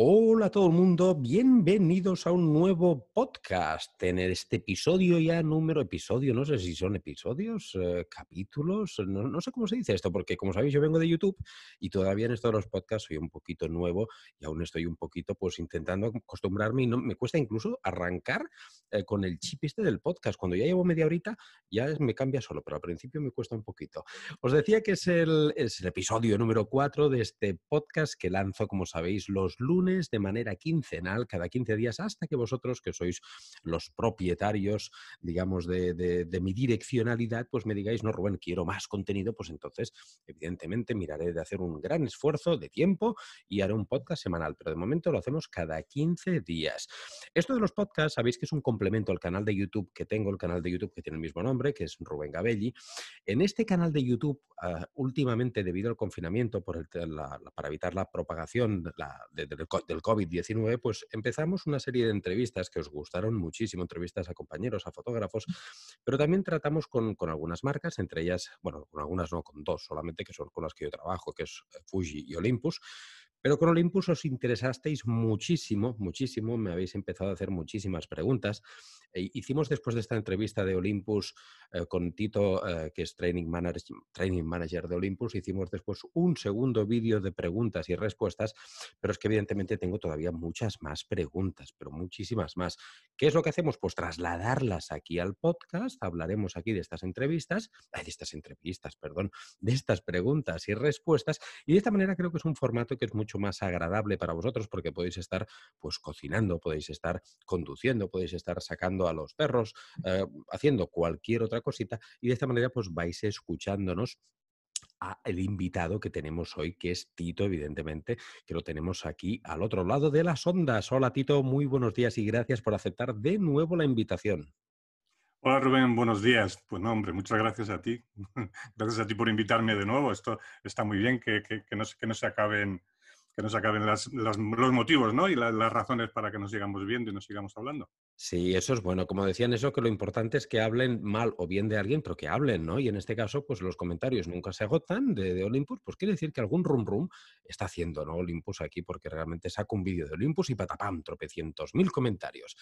Hola a todo el mundo, bienvenidos a un nuevo podcast. En este episodio ya número, episodio, no sé si son episodios, eh, capítulos, no, sé cómo se dice esto, porque como sabéis yo vengo de YouTube y todavía en estos los podcasts soy un poquito nuevo y aún estoy un poquito pues intentando acostumbrarme y no, me cuesta incluso arrancar eh, con el chip este del podcast. Cuando ya llevo media horita ya me cambia solo, pero al principio me cuesta un poquito. Os decía que es el, es el episodio número 4 de este podcast que lanzo, como sabéis, los lunes de manera quincenal, cada 15 días, hasta que vosotros, que sois los propietarios, digamos, de, mi direccionalidad, pues me digáis, no, Rubén, quiero más contenido, pues entonces, evidentemente, miraré de hacer un gran esfuerzo de tiempo y haré un podcast semanal, pero de momento lo hacemos cada 15 días. Esto de los podcasts, sabéis que es un complemento al canal de YouTube que tengo, el canal de YouTube que tiene el mismo nombre, que es Rubén Gabelli. En este canal de YouTube, ah, últimamente, debido al confinamiento, para evitar la propagación la, de, del COVID-19, pues empezamos una serie de entrevistas que os gustaron muchísimo, entrevistas a compañeros, a fotógrafos, pero también tratamos con, algunas marcas, entre ellas, bueno, con algunas no, con dos solamente, que son con las que yo trabajo, que es eh, Fuji y Olympus. Pero con Olympus os interesasteis muchísimo, muchísimo, me habéis empezado a hacer muchísimas preguntas. E hicimos después de esta entrevista de Olympus eh, con Tito, eh, que es training manager, training manager de Olympus, hicimos después un segundo vídeo de preguntas y respuestas, pero es que evidentemente tengo todavía muchas más preguntas, pero muchísimas más. ¿Qué es lo que hacemos? Pues trasladarlas aquí al podcast, hablaremos aquí de estas entrevistas, de estas entrevistas, perdón, de estas preguntas y respuestas, y de esta manera creo que es un formato que es mucho más agradable para vosotros porque podéis estar pues cocinando, podéis estar conduciendo, podéis estar sacando a los perros, eh, haciendo cualquier otra cosita y de esta manera pues vais escuchándonos a el invitado que tenemos hoy, que es Tito, evidentemente, que lo tenemos aquí al otro lado de las ondas. Hola Tito, muy buenos días y gracias por aceptar de nuevo la invitación. Hola Rubén, buenos días. Pues no, hombre, muchas gracias a ti. gracias a ti por invitarme de nuevo. Esto está muy bien, que, que, no, que no se acaben que nos acaben los motivos ¿no? y las razones para que nos sigamos viendo y nos sigamos hablando. Sí, eso es bueno. Como decían eso, que lo importante es que hablen mal o bien de alguien, pero que hablen, ¿no? Y en este caso, pues los comentarios nunca se agotan de, Olympus, pues quiere decir que algún rum rum está haciendo, ¿no? Olympus aquí, porque realmente saca un vídeo de Olympus y patapam, tropecientos mil comentarios.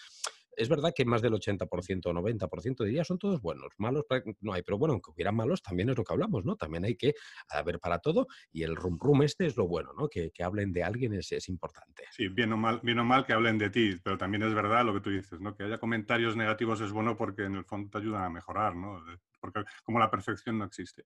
Es verdad que más del 80% o 90% diría son todos buenos, malos no hay, pero bueno, aunque hubieran malos también es lo que hablamos, ¿no? También hay que haber para todo y el rum rum este es lo bueno, ¿no? Que, hablen de alguien es, es, importante. Sí, bien o, mal, bien o mal que hablen de ti, pero también es verdad lo que tú dices, ¿no? Que haya comentarios negativos es bueno porque en el fondo te ayudan a mejorar, ¿no? Porque como la perfección no existe.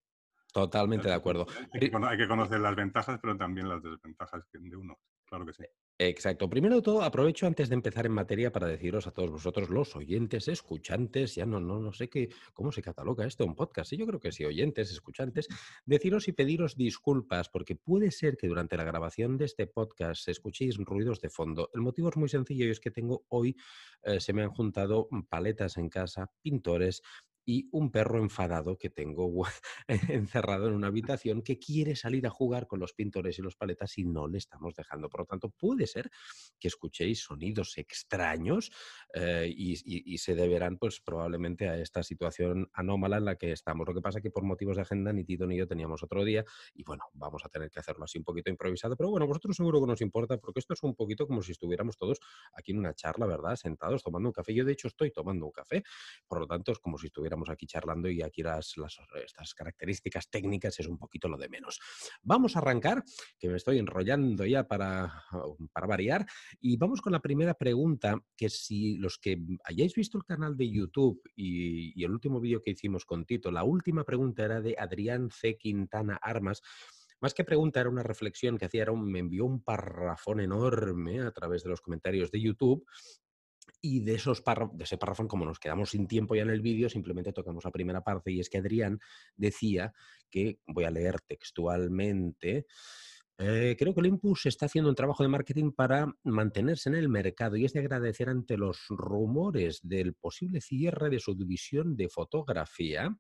Totalmente de acuerdo. Hay que, conocer las ventajas, pero también las desventajas de uno. Claro que sí. Exacto. Primero de todo, aprovecho antes de empezar en materia para deciros a todos vosotros, los oyentes, escuchantes, ya no, no, no sé qué, cómo se cataloga esto un podcast. yo creo que sí, oyentes, escuchantes, deciros y pediros disculpas, porque puede ser que durante la grabación de este podcast escuchéis ruidos de fondo. El motivo es muy sencillo y es que tengo hoy, eh, se me han juntado paletas en casa, pintores, y un perro enfadado que tengo encerrado en una habitación que quiere salir a jugar con los pintores y los paletas y no le estamos dejando. Por lo tanto, puede ser que escuchéis sonidos extraños eh, y, se deberán pues probablemente a esta situación anómala en la que estamos. Lo que pasa es que por motivos de agenda ni Tito ni yo teníamos otro día y bueno, vamos a tener que hacerlo así un poquito improvisado. Pero bueno, vosotros seguro que nos importa porque esto es un poquito como si estuviéramos todos aquí en una charla, ¿verdad? Sentados tomando un café. Yo de hecho estoy tomando un café, por lo tanto es como si estuviéramos aquí charlando y aquí las, estas características técnicas es un poquito lo de menos. Vamos a arrancar, que me estoy enrollando ya para, para variar, y vamos con la primera pregunta, que si los que hayáis visto el canal de YouTube y, el último vídeo que hicimos con Tito, la última pregunta era de Adrián C. Quintana Armas, más que pregunta, era una reflexión que hacía, era me envió un parrafón enorme a través de los comentarios de YouTube y de, esos de ese párrafo, como nos quedamos sin tiempo ya en el vídeo, simplemente tocamos la primera parte y es que Adrián decía que, voy a leer textualmente, eh, creo que Olympus está haciendo un trabajo de marketing para mantenerse en el mercado y es de agradecer ante los rumores del posible cierre de su división de fotografía.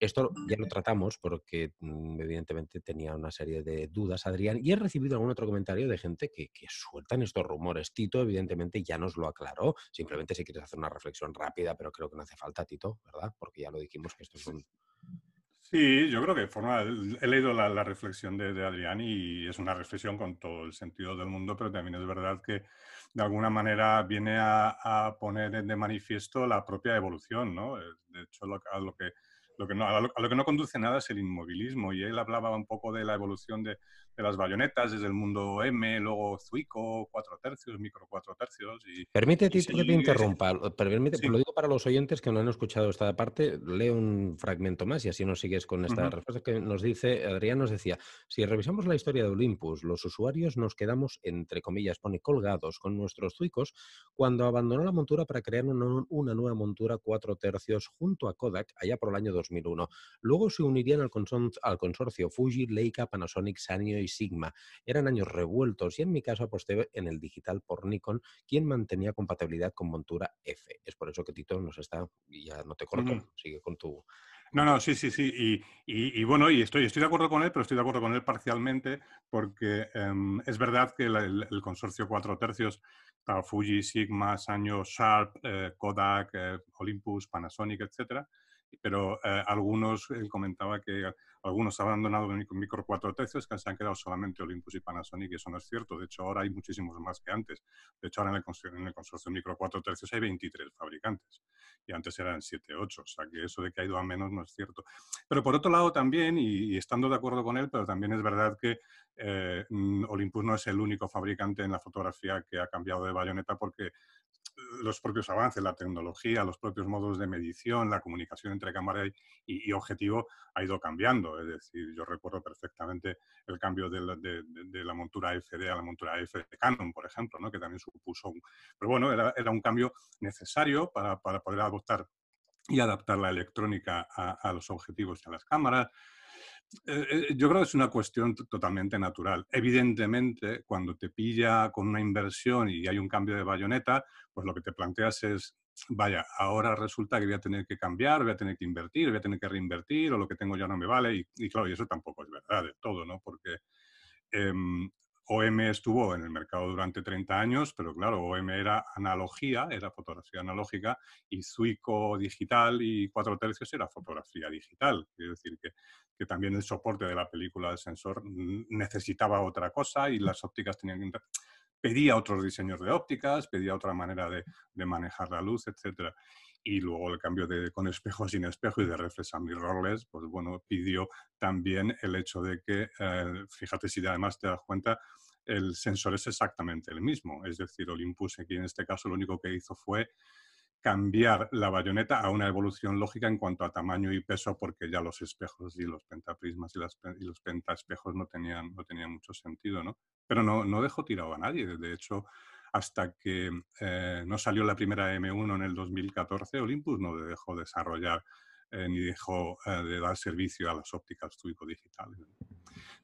Esto ya lo tratamos porque mm, evidentemente tenía una serie de dudas, Adrián, y he recibido algún otro comentario de gente que, que sueltan estos rumores. Tito, evidentemente, ya nos lo aclaró. Simplemente si quieres hacer una reflexión rápida, pero creo que no hace falta, Tito, ¿verdad? Porque ya lo dijimos que esto es un Sí, yo creo que forma, he leído la, reflexión de, Adrián y es una reflexión con todo el sentido del mundo, pero también es verdad que de alguna manera viene a, poner de manifiesto la propia evolución, ¿no? De hecho, a lo que lo que no, a, lo, que no conduce nada es el inmovilismo. Y él hablaba un poco de la evolución de, de las bayonetas desde el mundo M, luego Zuico, cuatro tercios, micro cuatro tercios. Y, Permite, que te interrumpa. Permite, Lo digo para los oyentes que no han escuchado esta parte. Leo un fragmento más y así nos sigues con esta respuesta que nos dice, Adrián nos decía, si revisamos la historia de Olympus, los usuarios nos quedamos, entre comillas, pone colgados con nuestros Zuicos cuando abandonó la montura para crear una, una nueva montura cuatro tercios junto a Kodak allá por el año 2000 2001. Luego se unirían al, consorcio Fuji, Leica, Panasonic, Sanyo y Sigma. Eran años revueltos y en mi caso aposté en el digital por Nikon, quien mantenía compatibilidad con montura F. Es por eso que Tito nos está, y ya no te corto, sigue con tu... No, no, sí, sí, sí. Y, bueno, y estoy, estoy de acuerdo con él, pero estoy de acuerdo con él parcialmente porque em, es verdad que el, consorcio cuatro tercios, Fuji, Sigma, Sanyo, Sharp, eh, Kodak, eh, Olympus, Panasonic, etcétera, pero eh, algunos, él comentaba que algunos han abandonado micro 4 tercios que se han quedado solamente Olympus y Panasonic y eso no es cierto. De hecho, ahora hay muchísimos más que antes. De hecho, ahora en el, en el consorcio micro 4 tercios hay 23 fabricantes y antes eran 7, 8. O sea, que eso de que ha ido a menos no es cierto. Pero por otro lado también, y, estando de acuerdo con él, pero también es verdad que eh, Olympus no es el único fabricante en la fotografía que ha cambiado de bayoneta porque los propios avances, la tecnología, los propios modos de medición, la comunicación entre cámara y, objetivo ha ido cambiando. Es decir, yo recuerdo perfectamente el cambio de la, montura FD a la montura F de Canon, por ejemplo, ¿no? que también supuso un... Pero bueno, era, un cambio necesario para, poder adoptar y adaptar la electrónica a los objetivos y a las cámaras. Eh, eh, yo creo que es una cuestión totalmente natural. Evidentemente, cuando te pilla con una inversión y hay un cambio de bayoneta, pues lo que te planteas es, vaya, ahora resulta que voy a tener que cambiar, voy a tener que invertir, voy a tener que reinvertir, o lo que tengo ya no me vale. Y, claro, y eso tampoco es verdad de todo, ¿no? Porque em, OM estuvo en el mercado durante 30 años, pero claro, OM era analogía, era fotografía analógica, y Zuico digital y cuatro tercios era fotografía digital. Quiero decir que, también el soporte de la película del sensor necesitaba otra cosa y las ópticas tenían que... Pedía otros diseños de ópticas, pedía otra manera de, de manejar la luz, etcétera y luego el cambio de con espejo sin espejo y de reflex a mirrorless, pues bueno, pidió también el hecho de que, eh, fíjate si además te das cuenta, el sensor es exactamente el mismo. Es decir, Olympus aquí en este caso lo único que hizo fue cambiar la bayoneta a una evolución lógica en cuanto a tamaño y peso, porque ya los espejos y los pentaprismas y, las, y los pentaespejos no tenían, no tenían mucho sentido, ¿no? Pero no, no dejó tirado a nadie. De hecho, hasta que eh, no salió la primera M1 en el 2014, Olympus no dejó desarrollar eh, ni dejó eh, de dar servicio a las ópticas tuico digitales.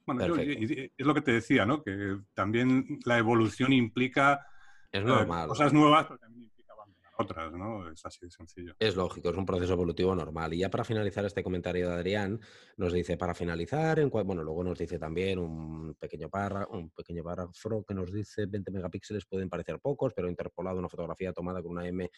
Bueno, es lo que te decía, ¿no? Que también la evolución implica cosas nuevas, pero también otras, ¿no? Es así de sencillo. Es lógico, es un proceso evolutivo normal. Y ya para finalizar este comentario de Adrián, nos dice, para finalizar, en bueno, luego nos dice también un pequeño, párrafo, un pequeño párrafo que nos dice 20 megapíxeles pueden parecer pocos, pero interpolado una fotografía tomada con una M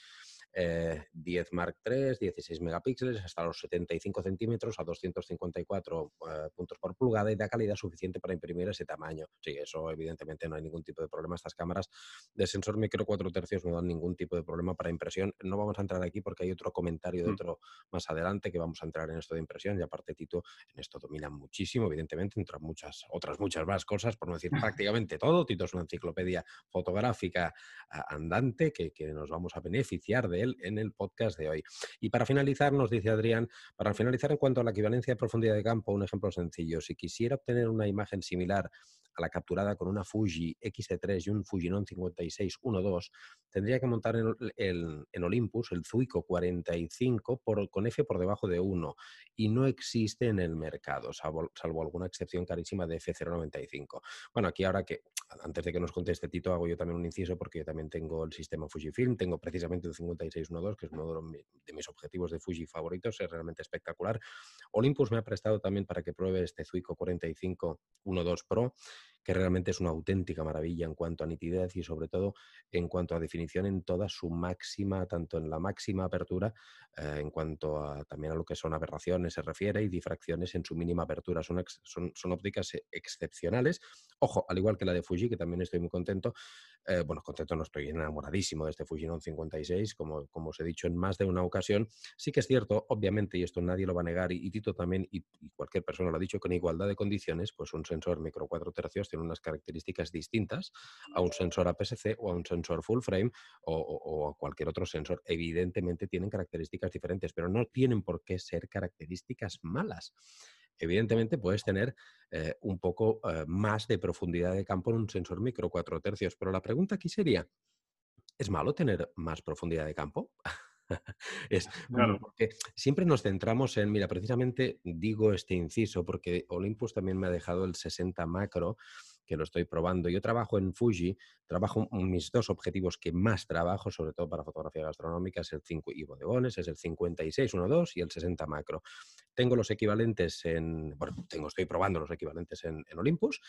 10 eh, Mark III, 16 megapíxeles, hasta los 75 centímetros a 254 eh, puntos por pulgada y da calidad suficiente para imprimir ese tamaño. Sí, eso evidentemente no hay ningún tipo de problema. Estas cámaras de sensor micro 4 tercios no dan ningún tipo de problema para impresión. No vamos a entrar aquí porque hay otro comentario mm. dentro más adelante que vamos a entrar en esto de impresión y aparte Tito en esto domina muchísimo, evidentemente, entre muchas otras muchas más cosas, por no decir prácticamente todo. Tito es una enciclopedia fotográfica andante que, que nos vamos a beneficiar de en el podcast de hoy. Y para finalizar, nos dice Adrián, para finalizar en cuanto a la equivalencia de profundidad de campo, un ejemplo sencillo. Si quisiera obtener una imagen similar a la capturada con una Fuji X-T3 y un Fujinon 5612, tendría que montar en, el, Olympus el Zuico 45 por, con F por debajo de 1 y no existe en el mercado, salvo, salvo alguna excepción carísima de F095. Bueno, aquí ahora que, antes de que nos conteste Tito, hago yo también un inciso porque yo también tengo el sistema Fujifilm, tengo precisamente el 56 5612, que es uno de, mis objetivos de Fuji favoritos, es realmente espectacular. Olympus me ha prestado también para que pruebe este Zuico 4512 Pro, que realmente es una auténtica maravilla en cuanto a nitidez y sobre todo en cuanto a definición en toda su máxima, tanto en la máxima apertura, eh, en cuanto a también a lo que son aberraciones se refiere y difracciones en su mínima apertura. Son, son, ópticas excepcionales. Ojo, al igual que la de Fuji, que también estoy muy contento. Eh, bueno, contento no estoy enamoradísimo de este Fujinon 56, como, como os he dicho en más de una ocasión. Sí que es cierto, obviamente, y esto nadie lo va a negar, y, Tito también, y, y, cualquier persona lo ha dicho, con igualdad de condiciones, pues un sensor micro 4 tercios tiene unas características distintas a un sensor APS-C o a un sensor full frame o, a cualquier otro sensor. Evidentemente tienen características diferentes, pero no tienen por qué ser características malas. Evidentemente puedes tener eh, un poco eh, más de profundidad de campo en un sensor micro 4 tercios, pero la pregunta aquí sería, ¿es malo tener más profundidad de campo? es porque siempre nos centramos en, mira, precisamente digo este inciso porque Olympus también me ha dejado el 60 macro que lo estoy probando. Yo trabajo en Fuji, trabajo mis dos objetivos que más trabajo, sobre todo para fotografía gastronómica, es el 5 y bodegones, es el 5612 y el 60 macro. Tengo los equivalentes en, bueno, tengo, estoy probando los equivalentes en, en Olympus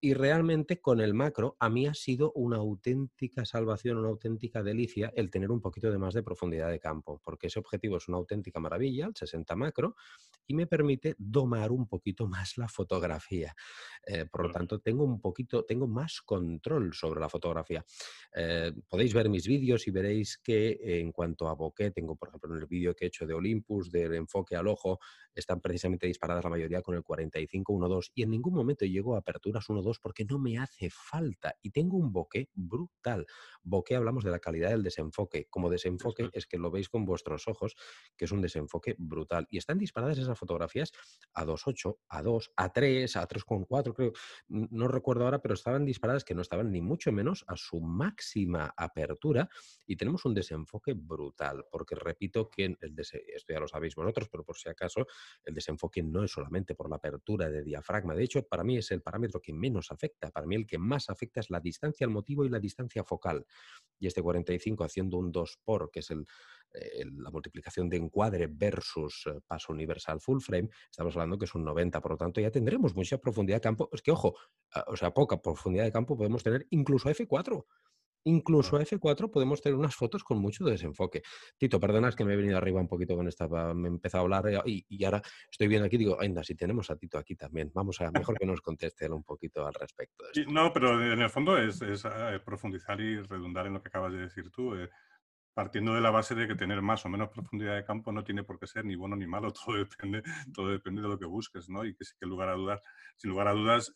y realmente con el macro a mí ha sido una auténtica salvación, una auténtica delicia el tener un poquito de más de profundidad de campo, porque ese objetivo es una auténtica maravilla, el 60 macro, y me permite domar un poquito más la fotografía. Eh, por lo tanto, tengo un poquito, tengo más control sobre la fotografía. Eh, podéis ver mis vídeos y veréis que en cuanto a bokeh, tengo por ejemplo en el vídeo que he hecho de Olympus, del enfoque al ojo, están precisamente disparadas la mayoría con el 45-1.2 y en ningún momento llego a aperturas 1.2 porque no me hace falta y tengo un bokeh brutal. Bokeh hablamos de la calidad del desenfoque. Como desenfoque es que lo veis con vuestros ojos, que es un desenfoque brutal. Y están disparadas esas fotografías a 2.8, a 2, a 3, a 3.4, creo. No recuerdo ahora, pero estaban disparadas que no estaban ni mucho menos a su máxima apertura y tenemos un desenfoque brutal, porque repito que el esto ya lo sabéis vosotros, pero por si acaso, el desenfoque no es solamente por la apertura de diafragma. De hecho, para mí es el parámetro que menos afecta. Para mí el que más afecta es la distancia al motivo y la distancia focal. Y este 45 haciendo un 2 por, que es eh, la multiplicación de encuadre versus eh, paso universal full frame, estamos hablando que es un 90, por lo tanto ya tendremos mucha profundidad de campo. Es que, ojo, ah, o sea, poca profundidad de campo podemos tener incluso F4. Incluso a F4 podemos tener unas fotos con mucho desenfoque. Tito, perdonas que me he venido arriba un poquito con esta, me he empezado a hablar eh, y, ahora estoy viendo aquí, digo, anda, si tenemos a Tito aquí también, vamos a, mejor que nos conteste él un poquito al respecto. no, pero en el fondo es, eh, profundizar y redundar en lo que acabas de decir tú. Eh, partiendo de la base de que tener más o menos profundidad de campo no tiene por qué ser ni bueno ni malo, todo depende, todo depende de lo que busques, ¿no? Y que, lugar a dudas, sin lugar a dudas,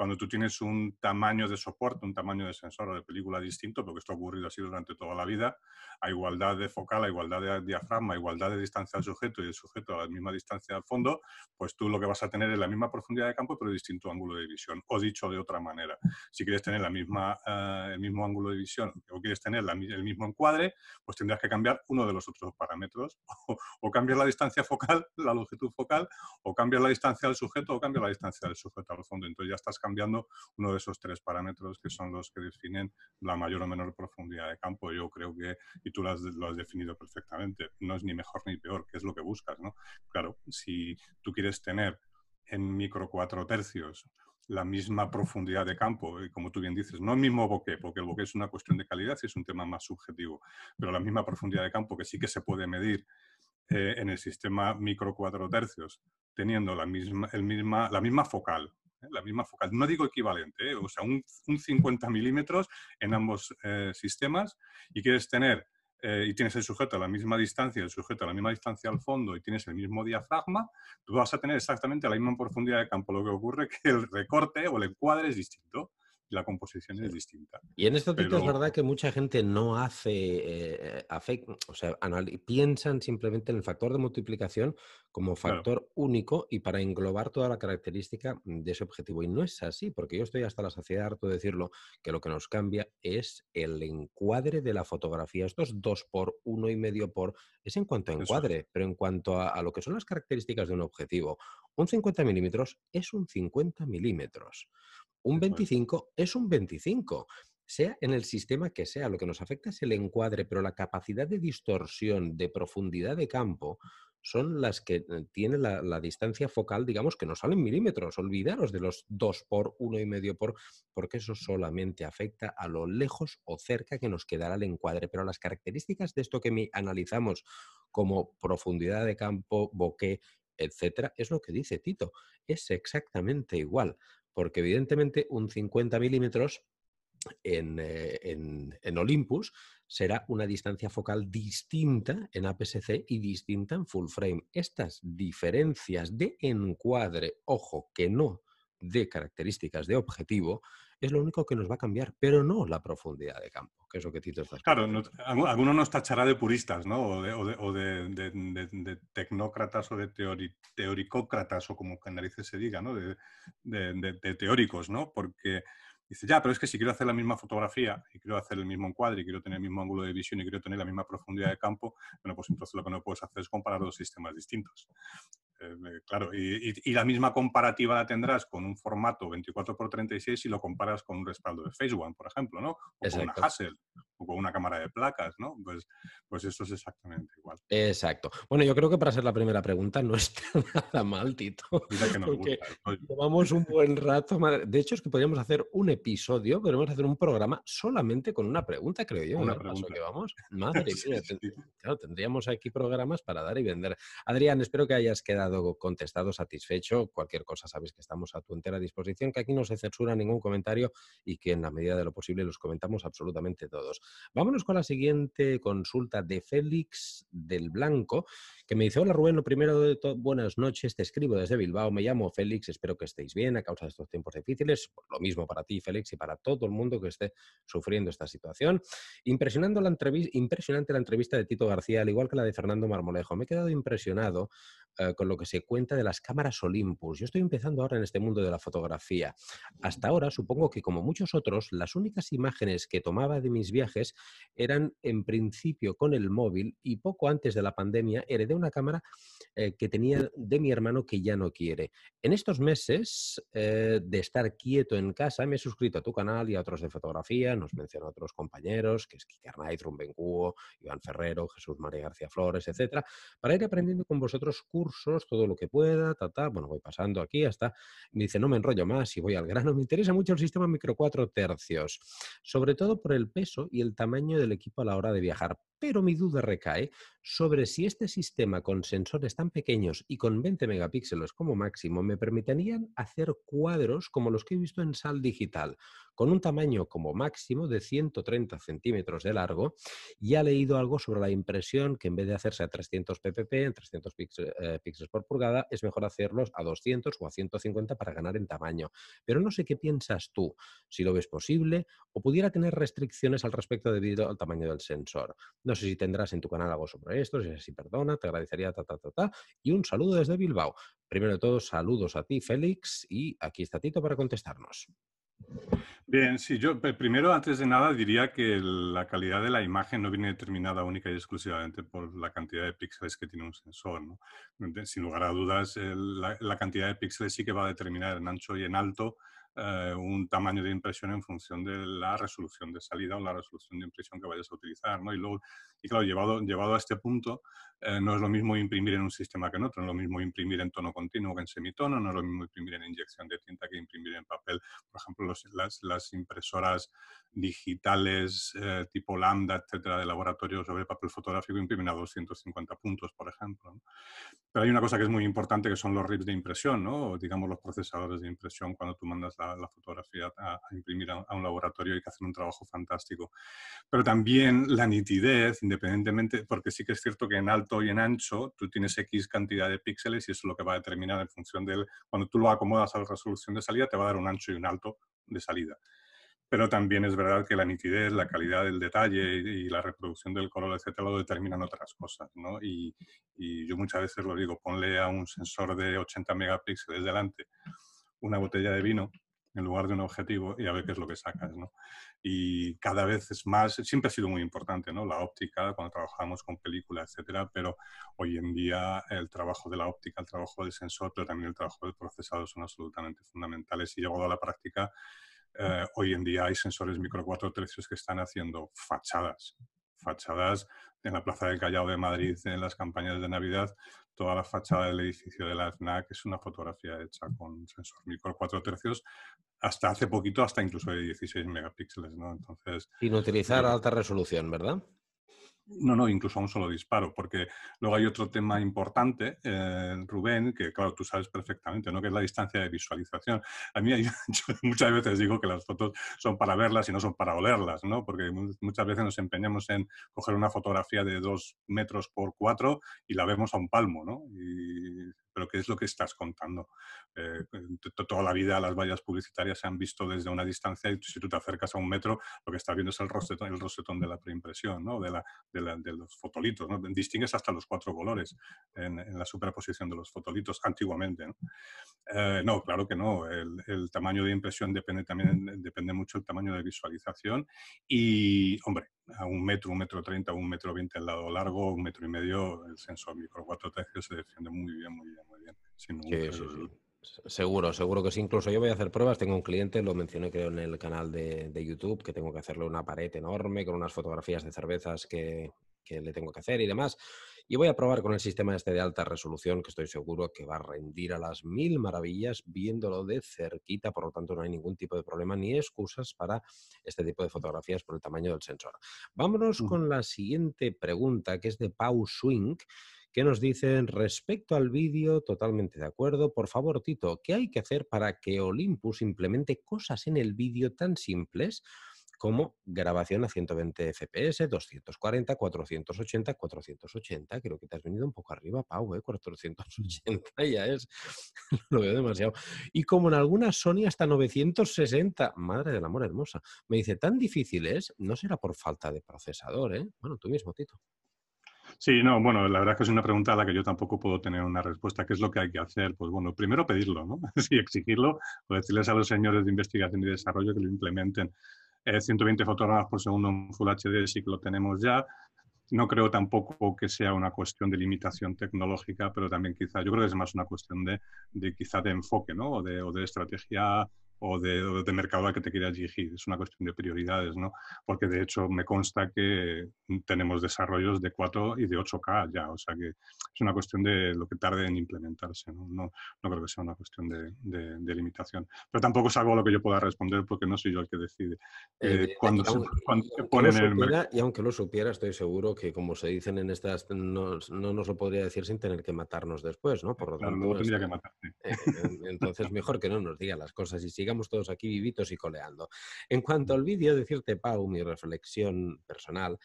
cuando tú tienes un tamaño de soporte, un tamaño de sensor o de película distinto, porque esto ha ocurrido así durante toda la vida, a igualdad de focal, a igualdad de diafragma, a igualdad de distancia al sujeto y el sujeto a la misma distancia al fondo, pues tú lo que vas a tener es la misma profundidad de campo, pero distinto ángulo de visión. O dicho de otra manera, si quieres tener la misma, eh, el mismo ángulo de visión o quieres tener el mismo encuadre, pues tendrás que cambiar uno de los otros parámetros. O, o cambiar la distancia focal, la longitud focal, o cambiar la distancia al sujeto, o cambiar la distancia del sujeto al fondo. Entonces ya estás cambiando uno de esos tres parámetros que son los que definen la mayor o menor profundidad de campo. Yo creo que, y tú lo has, lo has definido perfectamente, no es ni mejor ni peor, que es lo que buscas, ¿no? Claro, si tú quieres tener en micro cuatro tercios la misma profundidad de campo, y como tú bien dices, no el mismo bokeh, porque el bokeh es una cuestión de calidad y es un tema más subjetivo, pero la misma profundidad de campo que sí que se puede medir eh, en el sistema micro cuatro tercios, teniendo la misma, el misma, la misma focal, ¿eh? la misma focal. No digo equivalente, ¿eh? o sea, un, 50 milímetros en ambos eh, sistemas y quieres tener y tienes el sujeto a la misma distancia, el sujeto a la misma distancia al fondo y tienes el mismo diafragma, tú vas a tener exactamente la misma profundidad de campo. Lo que ocurre es que el recorte o el encuadre es distinto la composición es distinta. Y en este tipo es verdad que mucha gente no hace, eh, o sea, piensan simplemente en el factor de multiplicación como factor único y para englobar toda la característica de ese objetivo. Y no es así, porque yo estoy hasta la saciedad harto de decirlo, que lo que nos cambia es el encuadre de la fotografía. Estos dos por uno y medio por, es en cuanto a encuadre, pero en cuanto a, a lo que son las características de un objetivo, un 50 milímetros es un 50 milímetros. Un 25 es un 25. sea en el sistema que sea. Lo que nos afecta es el encuadre, pero la capacidad de distorsión, de profundidad de campo, son las que eh, tiene la, distancia focal, digamos, que no salen milímetros. Olvidaros de los 2 por, uno y medio por, porque eso solamente afecta a lo lejos o cerca que nos quedará el encuadre. Pero las características de esto que analizamos como profundidad de campo, bokeh, etcétera, es lo que dice Tito. Es exactamente igual, porque evidentemente un 50 milímetros eh, en, Olympus será una distancia focal distinta en APS-C y distinta en full frame. Estas diferencias de encuadre, ojo, que no de características de objetivo, es lo único que nos va a cambiar, pero no la profundidad de campo, que es lo que Tito está Claro, alguno nos tachará de puristas, ¿no? O de, tecnócratas o de teoricócratas, o como que narices se diga, ¿no? De, teóricos, ¿no? Porque Dice, ya, pero es que si quiero hacer la misma fotografía y quiero hacer el mismo encuadre y quiero tener el mismo ángulo de visión y quiero tener la misma profundidad de campo, bueno, pues entonces lo que no puedes hacer es comparar dos sistemas distintos. Eh, claro, y, la misma comparativa la tendrás con un formato 24x36 si lo comparas con un respaldo de One, por ejemplo, ¿no? O con una Hassel, o con una cámara de placas, ¿no? Pues, pues eso es exactamente igual. Exacto. Bueno, yo creo que para ser la primera pregunta no está nada mal, Tito. Que nos Llevamos un buen rato. De hecho, es que podríamos hacer un episodio, podríamos hacer un programa solamente con una pregunta, creo yo. Una pregunta. que vamos. Madre mía. Claro, tendríamos aquí programas para dar y vender. Adrián, espero que hayas quedado contestado, satisfecho. Cualquier cosa sabes que estamos a tu entera disposición, que aquí no se censura ningún comentario y que en la medida de lo posible los comentamos absolutamente todos. Vámonos con la siguiente consulta de Félix del Blanco, que me dice, hola Rubén, lo primero de todo, buenas noches, te escribo desde Bilbao, me llamo Félix, espero que estéis bien a causa de estos tiempos difíciles. Lo mismo para ti, Félix, y para todo el mundo que esté sufriendo esta situación. Impresionando la entrevista, impresionante la entrevista de Tito García, al igual que la de Fernando Marmolejo. Me he quedado impresionado eh, con lo que se cuenta de las cámaras Olympus. Yo estoy empezando ahora en este mundo de la fotografía. Hasta ahora, supongo que como muchos otros, las únicas imágenes que tomaba de mis viajes eran en principio con el móvil y poco antes de la pandemia heredé una cámara eh, que tenía de mi hermano que ya no quiere. En estos meses eh, de estar quieto en casa, me he suscrito a tu canal y a otros de fotografía, nos menciono a otros compañeros, que es Kike Arnaiz, Rumben Iván Ferrero, Jesús María García Flores, etcétera, para ir aprendiendo con vosotros cursos, todo lo que pueda, ta, bueno, voy pasando aquí hasta, me dice, no me enrollo más y voy al grano, me interesa mucho el sistema micro 4 tercios, sobre todo por el peso y el tamaño del equipo a la hora de viajar, pero mi duda recae sobre si este sistema con sensores tan pequeños y con 20 megapíxeles como máximo me permitirían hacer cuadros como los que he visto en Sal Digital, con un tamaño como máximo de 130 centímetros de largo. Y ha leído algo sobre la impresión que en vez de hacerse a 300 ppp, en 300 eh, píxeles por pulgada, es mejor hacerlos a 200 o a 150 para ganar en tamaño. Pero no sé qué piensas tú, si lo ves posible o pudiera tener restricciones al respecto debido al tamaño del sensor. No sé si tendrás en tu canal algo sobre esto, si es así, perdona, te agradecería ta, ta, ta, ta. Y un saludo desde Bilbao. Primero de todo, saludos a ti, Félix, y aquí está Tito para contestarnos. Bien, sí, yo primero, antes de nada, diría que la calidad de la imagen no viene determinada única y exclusivamente por la cantidad de píxeles que tiene un sensor. ¿no? Sin lugar a dudas, la, la, cantidad de píxeles sí que va a determinar en ancho y en alto eh, un tamaño de impresión en función de la resolución de salida o la resolución de impresión que vayas a utilizar. ¿no? Y, luego, y claro, llevado, llevado a este punto, eh, no es lo mismo imprimir en un sistema que en otro, no es lo mismo imprimir en tono continuo que en semitono, no es lo mismo imprimir en inyección de tinta que imprimir en papel. Por ejemplo, las, las, impresoras digitales eh, tipo lambda, etcétera, de laboratorio sobre papel fotográfico imprimen a 250 puntos, por ejemplo. Pero hay una cosa que es muy importante que son los RIPs de impresión, ¿no? o digamos los procesadores de impresión cuando tú mandas la, fotografía a, imprimir a, un laboratorio y que hacen un trabajo fantástico. Pero también la nitidez, independientemente, porque sí que es cierto que en alto y en ancho tú tienes X cantidad de píxeles y eso es lo que va a determinar en función de cuando tú lo acomodas a la resolución de salida, te va a dar un ancho y un alto de salida pero también es verdad que la nitidez, la calidad del detalle y, la reproducción del color, etcétera, lo determinan otras cosas, ¿no? Y, yo muchas veces lo digo, ponle a un sensor de 80 megapíxeles delante una botella de vino en lugar de un objetivo y a ver qué es lo que sacas. Y cada vez es más, siempre ha sido muy importante, ¿no? La óptica, cuando trabajamos con películas, etcétera, pero hoy en día el trabajo de la óptica, el trabajo del sensor, pero también el trabajo del procesador son absolutamente fundamentales y llevado a la práctica Eh, hoy en día hay sensores micro cuatro tercios que están haciendo fachadas, fachadas en la Plaza del Callao de Madrid, en las campañas de Navidad, toda la fachada del edificio de la FNAC es una fotografía hecha con sensor micro cuatro tercios, hasta hace poquito, hasta incluso de 16 megapíxeles, ¿no? Entonces... Sin utilizar alta resolución, ¿verdad? No, no, incluso a un solo disparo, porque luego hay otro tema importante, eh, Rubén, que claro, tú sabes perfectamente, ¿no? que es la distancia de visualización. A mí yo muchas veces digo que las fotos son para verlas y no son para olerlas, ¿no? porque muchas veces nos empeñamos en coger una fotografía de dos metros por cuatro y la vemos a un palmo, ¿no? Pero ¿qué es lo que estás contando? Eh, toda la vida las vallas publicitarias se han visto desde una distancia y si tú te acercas a un metro, lo que estás viendo es el rosetón, el rosetón de la preimpresión, ¿no? de, la, de, los fotolitos. ¿no? Distingues hasta los cuatro colores en, la superposición de los fotolitos antiguamente. ¿no? Eh, no, claro que no. El, tamaño de impresión depende también depende mucho del tamaño de visualización y, hombre, a un metro, un metro treinta, un metro veinte al lado largo, un metro y medio, el sensor micro 4 tercios se defiende muy bien, muy bien, muy bien. sí, sí, sí. Seguro, seguro que sí. Incluso yo voy a hacer pruebas. Tengo un cliente, lo mencioné creo en el canal de, YouTube, que tengo que hacerle una pared enorme con unas fotografías de cervezas que, que le tengo que hacer y demás. Y voy a probar con el sistema este de alta resolución, que estoy seguro que va a rendir a las mil maravillas viéndolo de cerquita, por lo tanto no hay ningún tipo de problema ni excusas para este tipo de fotografías por el tamaño del sensor. Vámonos con la siguiente pregunta, que es de Pau Swing, que nos dicen respecto al vídeo, totalmente de acuerdo. Por favor, Tito, ¿qué hay que hacer para que Olympus implemente cosas en el vídeo tan simples como grabación a 120 FPS, 240, 480, 480. Creo que te has venido un poco arriba, Pau, ¿eh? 480 ya es, lo veo demasiado. Y como en algunas Sony hasta 960. Madre del amor hermosa. Me dice, ¿tan difícil es? No será por falta de procesador, ¿eh? Bueno, tú mismo, Tito. Sí, no, bueno, la verdad es que es una pregunta a la que yo tampoco puedo tener una respuesta. ¿Qué es lo que hay que hacer? Pues bueno, primero pedirlo, ¿no? Sí, exigirlo, o decirles a los señores de investigación y desarrollo que lo implementen. 120 eh, fotogramas por segundo en Full HD sí que lo tenemos ya. No creo tampoco que sea una cuestión de limitación tecnológica, pero también quizá, yo creo que es más una cuestión de, de quizá de enfoque, ¿no? O de, o de estrategia o de, de, mercado al que te quieras dirigir. Es una cuestión de prioridades, ¿no? Porque de hecho me consta que tenemos desarrollos de 4 y de 8K ya, o sea que es una cuestión de lo que tarde en implementarse, ¿no? No, no creo que sea una cuestión de, de, limitación. Pero tampoco es algo a lo que yo pueda responder porque no soy yo el que decide. Eh, cuando, se, cuando ponen en el Y aunque lo supiera, estoy seguro que, como se dicen en estas, no, no, nos lo podría decir sin tener que matarnos después, ¿no? Por lo tanto, tendría que matar, eh, entonces, mejor que no nos diga las cosas y siga todos aquí vivitos y coleando. En cuanto al vídeo, decirte, Pau, mi reflexión personal,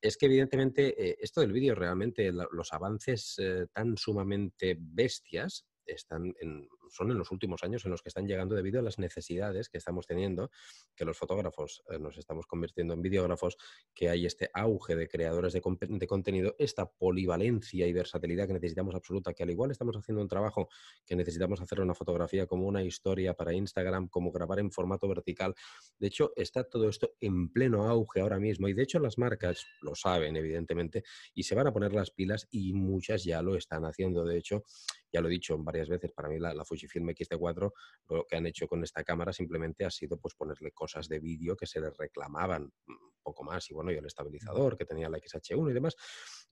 es que evidentemente eh, esto del vídeo realmente, los avances eh, tan sumamente bestias están en, son en los últimos años en los que están llegando debido a las necesidades que estamos teniendo, que los fotógrafos eh, nos estamos convirtiendo en videógrafos, que hay este auge de creadores de, de, contenido, esta polivalencia y versatilidad que necesitamos absoluta, que al igual estamos haciendo un trabajo que necesitamos hacer una fotografía como una historia para Instagram, como grabar en formato vertical. De hecho, está todo esto en pleno auge ahora mismo y de hecho las marcas lo saben, evidentemente, y se van a poner las pilas y muchas ya lo están haciendo. De hecho, ya lo he dicho varias veces, para mí la, la Fujifilm X-T4 lo que han hecho con esta cámara simplemente ha sido pues ponerle cosas de vídeo que se les reclamaban un poco más y bueno, y el estabilizador que tenía la XH1 y demás.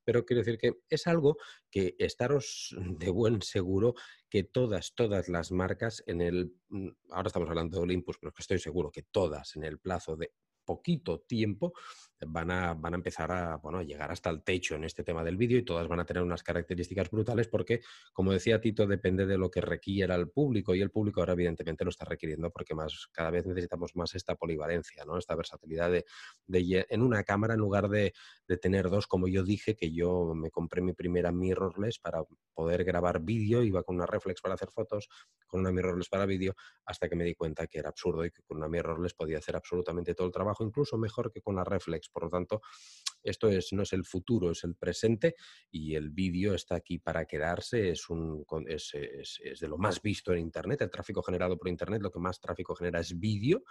Pero quiero decir que es algo que estaros de buen seguro que todas, todas las marcas en el, mm, ahora estamos hablando de Olympus, pero que estoy seguro que todas en el plazo de poquito tiempo van a, van a empezar a, bueno, a llegar hasta el techo en este tema del vídeo y todas van a tener unas características brutales porque, como decía Tito, depende de lo que requiera el público y el público ahora evidentemente lo está requiriendo porque más, cada vez necesitamos más esta polivalencia, ¿no? esta versatilidad de, de en una cámara en lugar de, de, tener dos, como yo dije, que yo me compré mi primera mirrorless para poder grabar vídeo, iba con una reflex para hacer fotos, con una mirrorless para vídeo, hasta que me di cuenta que era absurdo y que con una mirrorless podía hacer absolutamente todo el trabajo, incluso mejor que con la reflex por lo tanto, esto es, no es el futuro, es el presente y el vídeo está aquí para quedarse, es, un, es, es, de lo más visto en Internet, el tráfico generado por Internet, lo que más tráfico genera es vídeo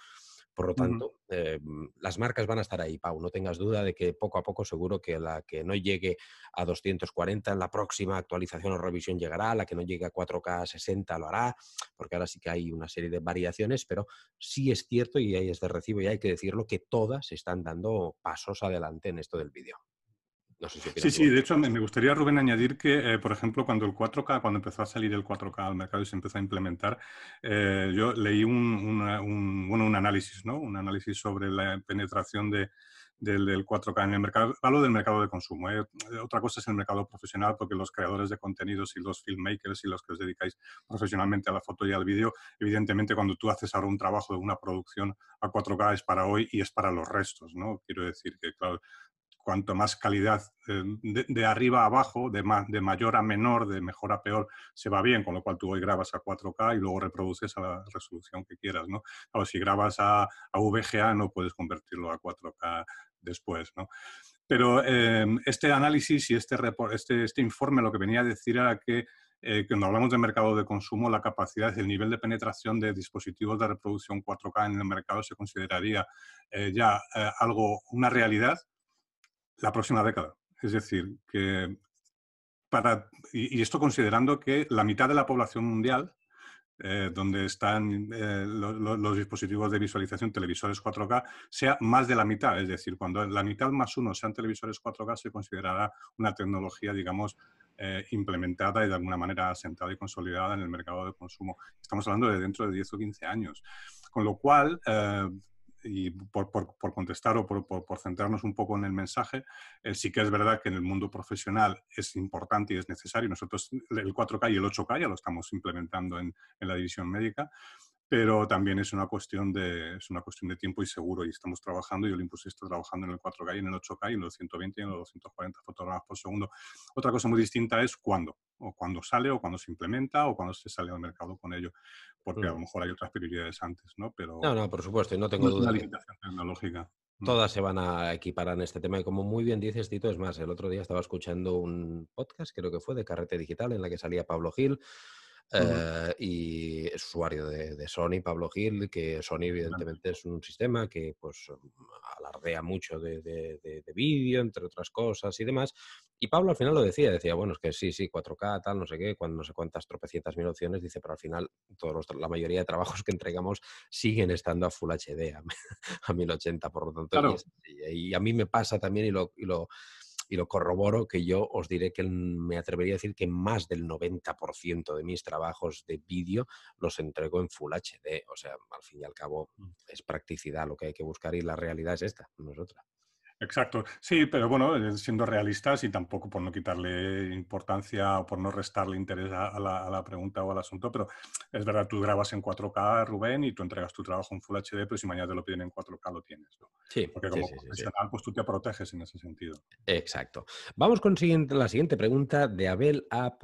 Por lo tanto, eh, las marcas van a estar ahí, Pau. No tengas duda de que poco a poco seguro que la que no llegue a 240 en la próxima actualización o revisión llegará, la que no llegue a 4K 60 lo hará, porque ahora sí que hay una serie de variaciones, pero sí es cierto y ahí es de recibo y hay que decirlo que todas están dando pasos adelante en esto del vídeo. Sí, sí, de hecho me gustaría, Rubén, añadir que, eh, por ejemplo, cuando el 4K, cuando empezó a salir el 4K al mercado y se empezó a implementar, eh, yo leí un, bueno, un análisis, ¿no? Un análisis sobre la penetración de, del, 4K en el mercado. Hablo del mercado de consumo. ¿eh? Otra cosa es el mercado profesional, porque los creadores de contenidos y los filmmakers y los que os dedicáis profesionalmente a la foto y al vídeo, evidentemente cuando tú haces ahora un trabajo de una producción a 4K es para hoy y es para los restos, ¿no? Quiero decir que, claro, cuanto más calidad eh, de, arriba a abajo, de, de mayor a menor, de mejor a peor, se va bien, con lo cual tú hoy grabas a 4K y luego reproduces a la resolución que quieras, ¿no? O si grabas a, a, VGA no puedes convertirlo a 4K después, ¿no? Pero em, este análisis y este, este, este, informe lo que venía a decir era que eh, cuando hablamos de mercado de consumo, la capacidad, el nivel de penetración de dispositivos de reproducción 4K en el mercado se consideraría eh, ya algo, una realidad la próxima década. Es decir, que para, y, esto considerando que la mitad de la población mundial, eh, donde están eh, los dispositivos de visualización, televisores 4K, sea más de la mitad. Es decir, cuando la mitad más uno sean televisores 4K, se considerará una tecnología, digamos, eh, implementada y de alguna manera asentada y consolidada en el mercado de consumo. Estamos hablando de dentro de 10 o 15 años. Con lo cual, y por, por, contestar o por, por, centrarnos un poco en el mensaje, eh, sí que es verdad que en el mundo profesional es importante y es necesario. Nosotros el 4K y el 8K ya lo estamos implementando en, en la división médica, pero también es una cuestión de, es una cuestión de tiempo y seguro y estamos trabajando y Olympus está trabajando en el 4K y en el 8K y en los 120 y en los 240 fotogramas por segundo. Otra cosa muy distinta es cuándo, o cuándo sale, o cuándo se implementa, o cuándo se sale al mercado con ello, porque a lo mejor hay otras prioridades antes, ¿no? Pero no, no, por supuesto, y no tengo duda. limitación tecnológica. Mm. Todas se van a equiparar en este tema y como muy bien dices, Tito, es más, el otro día estaba escuchando un podcast, creo que fue de Carrete Digital, en la que salía Pablo Gil, eh, y es usuario de, Sony, Pablo Gil, que Sony evidentemente es un sistema que pues alardea mucho de, vídeo, entre otras cosas y demás. Y Pablo al final lo decía, decía, bueno, es que sí, sí, 4K, tal, no sé qué, cuando no sé cuántas tropecientas mil opciones, dice, pero al final todos la mayoría de trabajos que entregamos siguen estando a Full HD, a, 1080, por lo tanto. Y, a mí me pasa también y lo, y lo y lo corroboro que yo os diré que me atrevería a decir que más del 90% de mis trabajos de vídeo los entrego en Full HD. O sea, al fin y al cabo mm. es practicidad lo que hay que buscar y la realidad es esta, no es otra. Exacto, sí, pero bueno, eh, siendo realistas y tampoco por no quitarle importancia o por no restarle interés a, la, pregunta o al asunto, pero es verdad, tú grabas en 4K, Rubén, y tú entregas tu trabajo en Full HD, pero si mañana te lo piden en 4K, lo tienes. ¿no? Sí, Porque como profesional, pues tú te proteges en ese sentido. Exacto. Vamos con la siguiente pregunta de Abel A.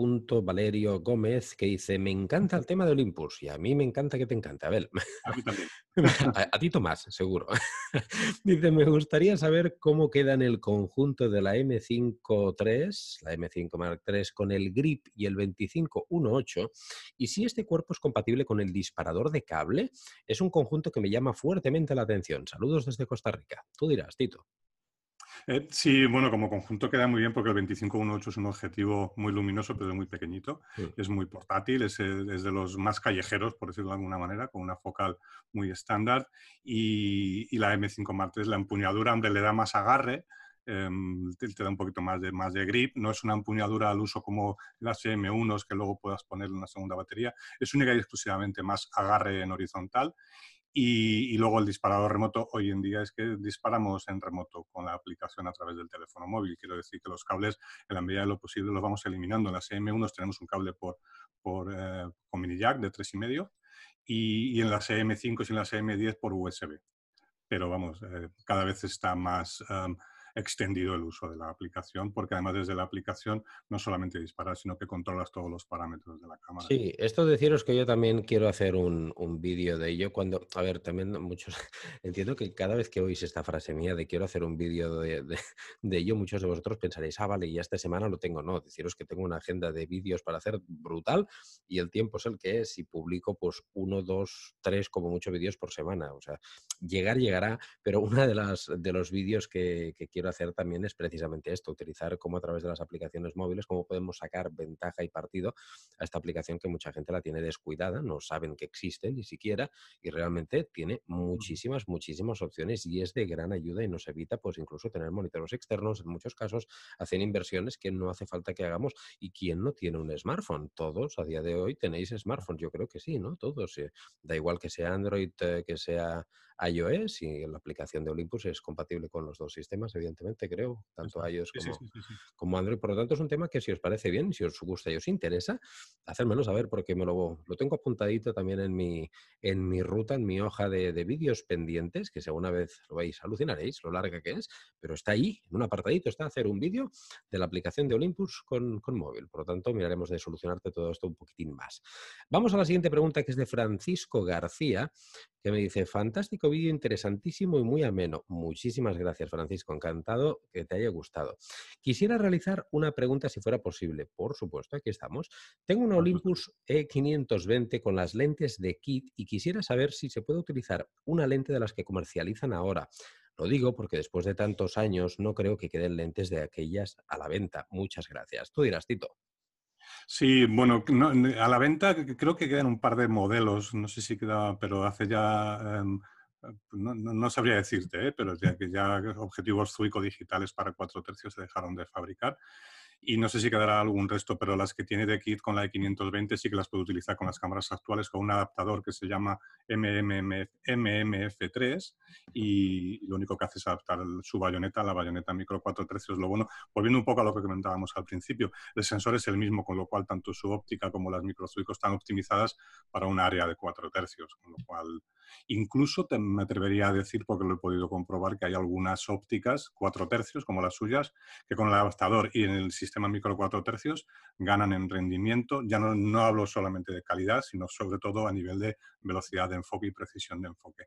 Valerio Gómez, que dice, me encanta el tema de Olympus y a mí me encanta que te encante, Abel. A mí también. a, ti Tomás, seguro. dice, me gustaría saber cómo queda en el conjunto de la M5 III, la M5 Mark III, con el grip y el 2518, y si este cuerpo es compatible con el disparador de cable, es un conjunto que me llama fuertemente la atención. Saludos desde Costa Rica. Tú dirás, Tito. Eh, sí, bueno, como conjunto queda muy bien porque el 2518 es un objetivo muy luminoso, pero muy pequeñito. Es muy portátil, es, eh, es, de los más callejeros, por decirlo de alguna manera, con una focal muy estándar. Y, la M5 Mark III, la empuñadura, hombre, le da más agarre, em, te, da un poquito más de, más de grip. No es una empuñadura al uso como las M1 que luego puedas poner en una segunda batería. Es única y exclusivamente más agarre en horizontal. Y, luego el disparador remoto, hoy en día es que disparamos en remoto con la aplicación a través del teléfono móvil. Quiero decir que los cables, en la medida de lo posible, los vamos eliminando. En la CM1 tenemos un cable por, por, eh, con mini jack de 3,5 y, y en la CM5 y en la CM10 por USB. Pero vamos, eh, cada vez está más... extendido el uso de la aplicación, porque además desde la aplicación no solamente disparas, sino que controlas todos los parámetros de la cámara. Sí, esto deciros que yo también quiero hacer un, un vídeo de ello cuando, a ver, también muchos, entiendo que cada vez que oís esta frase mía de quiero hacer un vídeo de, de, ello, muchos de vosotros pensaréis, ah, vale, y esta semana lo tengo. No, deciros que tengo una agenda de vídeos para hacer brutal y el tiempo es el que es y publico pues uno, dos, tres, como mucho vídeos por semana. O sea, llegar llegará, pero una de las de los vídeos que, que quiero hacer también es precisamente esto, utilizar cómo a través de las aplicaciones móviles, cómo podemos sacar ventaja y partido a esta aplicación que mucha gente la tiene descuidada, no saben que existe ni siquiera y realmente tiene muchísimas, muchísimas opciones y es de gran ayuda y nos evita pues incluso tener monitores externos, en muchos casos hacen inversiones que no hace falta que hagamos y quién no tiene un smartphone, todos a día de hoy tenéis smartphones, yo creo que sí, ¿no? Todos, eh, da igual que sea Android, eh, que sea iOS y la aplicación de Olympus es compatible con los dos sistemas, evidentemente, creo, tanto iOS como, Android. Por lo tanto, es un tema que si os parece bien, si os gusta y os interesa, hacérmelo saber porque me lo, lo tengo apuntadito también en mi, en mi ruta, en mi hoja de, de vídeos pendientes, que si alguna vez lo veis, alucinaréis lo larga que es, pero está ahí, en un apartadito, está hacer un vídeo de la aplicación de Olympus con, con móvil. Por lo tanto, miraremos de solucionarte todo esto un poquitín más. Vamos a la siguiente pregunta, que es de Francisco García, que me dice, fantástico vídeo, interesantísimo y muy ameno. Muchísimas gracias, Francisco. Encantado que te haya gustado. Quisiera realizar una pregunta si fuera posible. Por supuesto, aquí estamos. Tengo un Olympus E520 con las lentes de kit y quisiera saber si se puede utilizar una lente de las que comercializan ahora. Lo digo porque después de tantos años no creo que queden lentes de aquellas a la venta. Muchas gracias. Tú dirás, Tito. Sí, bueno, a la venta creo que quedan un par de modelos, no sé si queda, pero hace ya, em, no, sabría decirte, ¿eh? pero ya que ya objetivos Zuico digitales para cuatro tercios se dejaron de fabricar y no sé si quedará algún resto, pero las que tiene de kit con la E520 sí que las puedo utilizar con las cámaras actuales con un adaptador que se llama MMF, 3 y lo único que hace es adaptar su bayoneta a la bayoneta micro 4 tercios. Lo bueno, volviendo un poco a lo que comentábamos al principio, el sensor es el mismo, con lo cual tanto su óptica como las microzuicos están optimizadas para un área de 4 tercios, con lo cual incluso te, me atrevería a decir, porque lo he podido comprobar, que hay algunas ópticas 4 tercios, como las suyas, que con el adaptador y en el sistema micro 4 tercios ganan en rendimiento. Ya no, no hablo solamente de calidad, sino sobre todo a nivel de velocidad de enfoque y precisión de enfoque.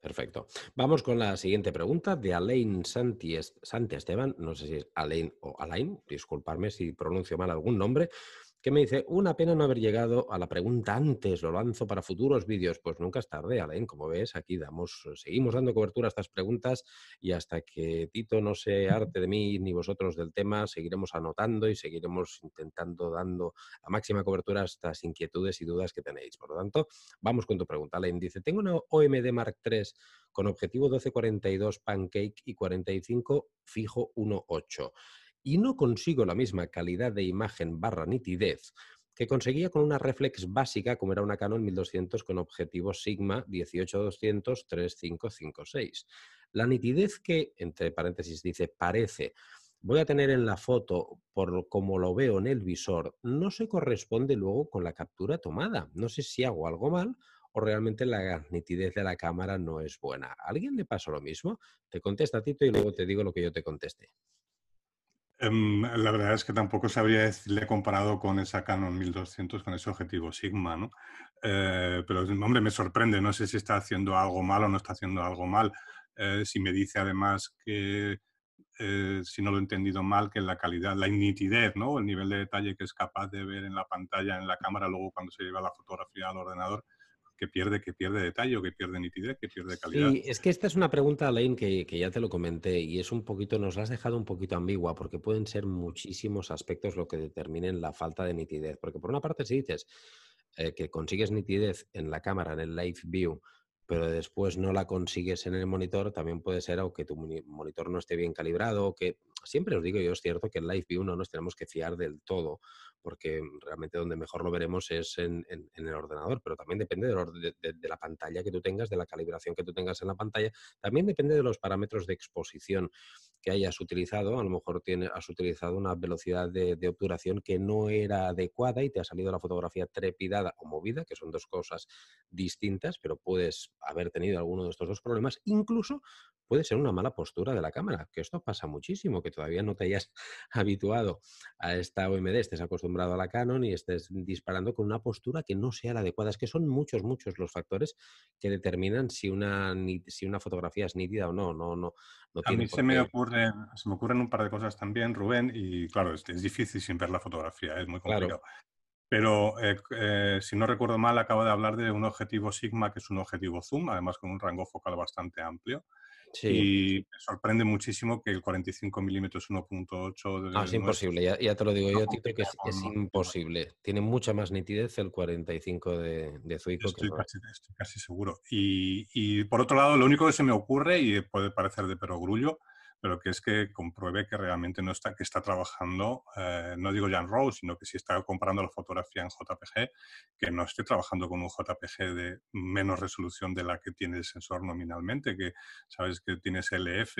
Perfecto. Vamos con la siguiente pregunta de Alain Santi, Santi Esteban. No sé si es Alain o Alain, disculparme si pronuncio mal algún nombre que me dice, una pena no haber llegado a la pregunta antes, lo lanzo para futuros vídeos. Pues nunca es tarde, Alain, como ves, aquí damos, seguimos dando cobertura a estas preguntas y hasta que Tito no se arte de mí ni vosotros del tema, seguiremos anotando y seguiremos intentando dando la máxima cobertura a estas inquietudes y dudas que tenéis. Por lo tanto, vamos con tu pregunta. Alain dice, tengo una OMD Mark III con objetivo 1242 pancake y 45 fijo 1.8 y no consigo la misma calidad de imagen barra nitidez que conseguía con una reflex básica como era una Canon 1200 con objetivo Sigma 18-200-3556. La nitidez que, entre paréntesis, dice parece voy a tener en la foto por como lo veo en el visor, no se corresponde luego con la captura tomada. No sé si hago algo mal o realmente la nitidez de la cámara no es buena. ¿A alguien le pasó lo mismo? Te contesta Tito y luego te digo lo que yo te contesté. Em, la verdad es que tampoco sabría decirle comparado con esa Canon 1200, con ese objetivo Sigma, ¿no? Eh, pero, hombre, me sorprende, no sé si está haciendo algo mal o no está haciendo algo mal. Eh, si me dice además que, eh, si no lo he entendido mal, que la calidad, la nitidez, ¿no? El nivel de detalle que es capaz de ver en la pantalla, en la cámara, luego cuando se lleva la fotografía al ordenador, que pierde, que pierde detalle que pierde nitidez, que pierde calidad. Sí, es que esta es una pregunta, Alain, que, que, ya te lo comenté y es un poquito, nos la has dejado un poquito ambigua porque pueden ser muchísimos aspectos lo que determinen la falta de nitidez. Porque por una parte si dices eh, que consigues nitidez en la cámara, en el live view, pero después no la consigues en el monitor, también puede ser o que tu monitor no esté bien calibrado, que siempre os digo yo, es cierto que el live view no nos tenemos que fiar del todo, porque realmente donde mejor lo veremos es en, el ordenador, pero también depende de, la pantalla que tú tengas, de la calibración que tú tengas en la pantalla, también depende de los parámetros de exposición que hayas utilizado, a lo mejor tiene, has utilizado una velocidad de, obturación que no era adecuada y te ha salido la fotografía trepidada o movida, que son dos cosas distintas, pero puedes haber tenido alguno de estos dos problemas, incluso puede ser una mala postura de la cámara, que esto pasa muchísimo, que todavía no te hayas habituado a esta OMD, estés acostumbrado a la Canon y estés disparando con una postura que no sea la adecuada. Es que son muchos, muchos los factores que determinan si una, si una fotografía es nítida o no. no, no, no a mí se, me ocurren, se me ocurren un par de cosas también, Rubén, y claro, es, es difícil sin ver la fotografía, es muy complicado. Pero eh, eh, si no recuerdo mal, acabo de hablar de un objetivo Sigma, que es un objetivo zoom, además con un rango focal bastante amplio. Y me sorprende muchísimo que el 45 milímetros 1.8... Ah, es imposible, ya, te lo digo yo, Tito, que es, imposible. Tiene mucha más nitidez el 45 de, de Zuico. Estoy, casi, estoy casi seguro. Y, y, por otro lado, lo único que se me ocurre, y puede parecer de perogrullo, pero que es que compruebe que realmente no está, que está trabajando, eh, no digo ya en RAW, sino que si está comparando la fotografía en JPG, que no esté trabajando con un JPG de menos resolución de la que tiene el sensor nominalmente, que sabes que tienes LF,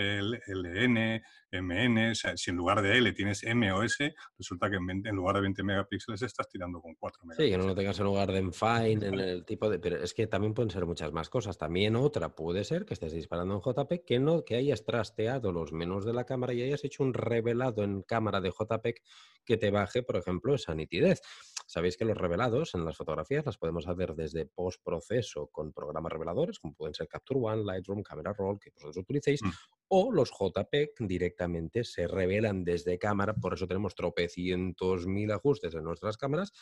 LN, MN, o sea, si en lugar de L tienes M o S, resulta que en, lugar de 20 megapíxeles estás tirando con 4 megapíxeles. Sí, que no lo tengas en lugar de en fine, en el tipo de... Pero es que también pueden ser muchas más cosas. También otra puede ser que estés disparando en JPG, que no, que hayas trasteado los menos de la cámara y hayas hecho un revelado en cámara de JPEG que te baje, por ejemplo, esa nitidez. Sabéis que los revelados en las fotografías las podemos hacer desde postproceso con programas reveladores, como pueden ser Capture One, Lightroom, Camera Roll, que vosotros utilicéis, mm. O los JPEG directamente se revelan desde cámara, por eso tenemos tropecientos mil ajustes en nuestras cámaras,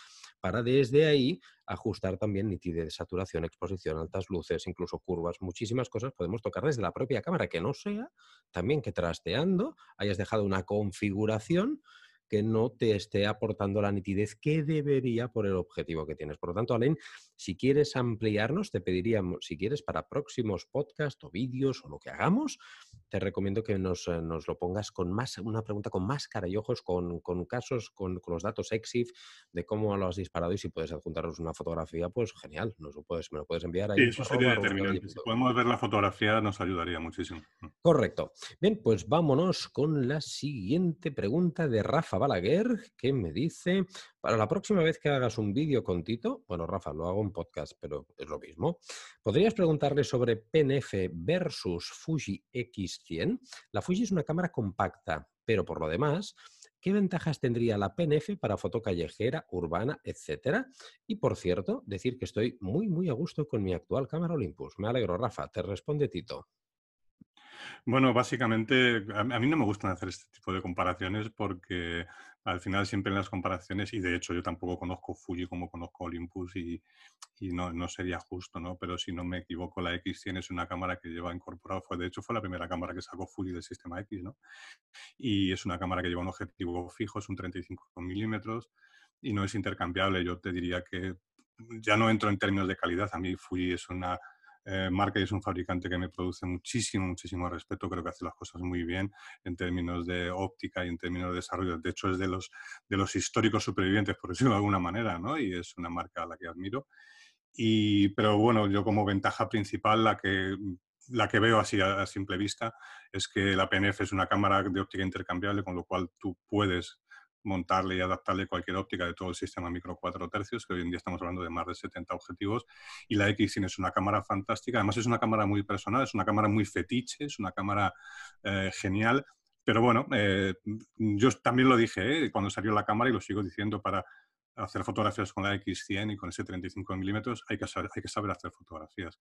para desde ahí ajustar también nitidez, saturación, exposición, altas luces, incluso curvas, muchísimas cosas podemos tocar desde la propia cámara, que no sea también que trasteando hayas dejado una configuración que no te esté aportando la nitidez que debería por el objetivo que tienes. Por lo tanto, Alain, si quieres ampliarnos, te pediríamos, si quieres para próximos podcasts o vídeos o lo que hagamos, te recomiendo que nos, eh, lo pongas con más, una pregunta con más cara y ojos, con, casos, con, los datos EXIF de cómo lo has disparado y si puedes adjuntarnos una fotografía, pues genial, nos lo puedes, me lo puedes enviar ahí. Sí, eso sería determinante. Si podemos ver la fotografía, nos ayudaría muchísimo. Mm. Correcto. Bien, pues vámonos con la siguiente pregunta de Rafa Balaguer, que me dice, para la próxima vez que hagas un vídeo con Tito, bueno, Rafa, lo hago en podcast, pero es lo mismo, ¿podrías preguntarle sobre PNF versus Fuji X100? La Fuji es una cámara compacta, pero por lo demás, ¿qué ventajas tendría la PNF para foto callejera, urbana, etcétera? Y por cierto, decir que estoy muy, muy a gusto con mi actual cámara Olympus. Me alegro, Rafa. Te responde Tito. Bueno, básicamente a mí no me gustan hacer este tipo de comparaciones porque al final siempre en las comparaciones, y de hecho yo tampoco conozco Fuji como conozco Olympus y, no, sería justo, ¿no? Pero si no me equivoco, la X100 es una cámara que lleva incorporado, fue, de hecho fue la primera cámara que sacó Fuji del sistema X, ¿no? Y es una cámara que lleva un objetivo fijo, es un 35 milímetros y no es intercambiable. Yo te diría que ya no entro en términos de calidad, a mí Fuji es una eh, marca es un fabricante que me produce muchísimo, muchísimo respeto. Creo que hace las cosas muy bien en términos de óptica y en términos de desarrollo. De hecho, es de los, de los históricos supervivientes, por decirlo de alguna manera, ¿no? Y es una marca a la que admiro. Y, pero bueno, yo como ventaja principal, la que, la que veo así a simple vista, es que la PNF es una cámara de óptica intercambiable, con lo cual tú puedes montarle y adaptarle cualquier óptica de todo el sistema micro 4 tercios, que hoy en día estamos hablando de más de 70 objetivos, y la X es una cámara fantástica, además es una cámara muy personal, es una cámara muy fetiche, es una cámara eh, genial, pero bueno, eh, yo también lo dije eh, cuando salió la cámara y lo sigo diciendo para hacer fotografías con la X100 y con ese 35 milímetros hay que saber, hay que saber hacer fotografías.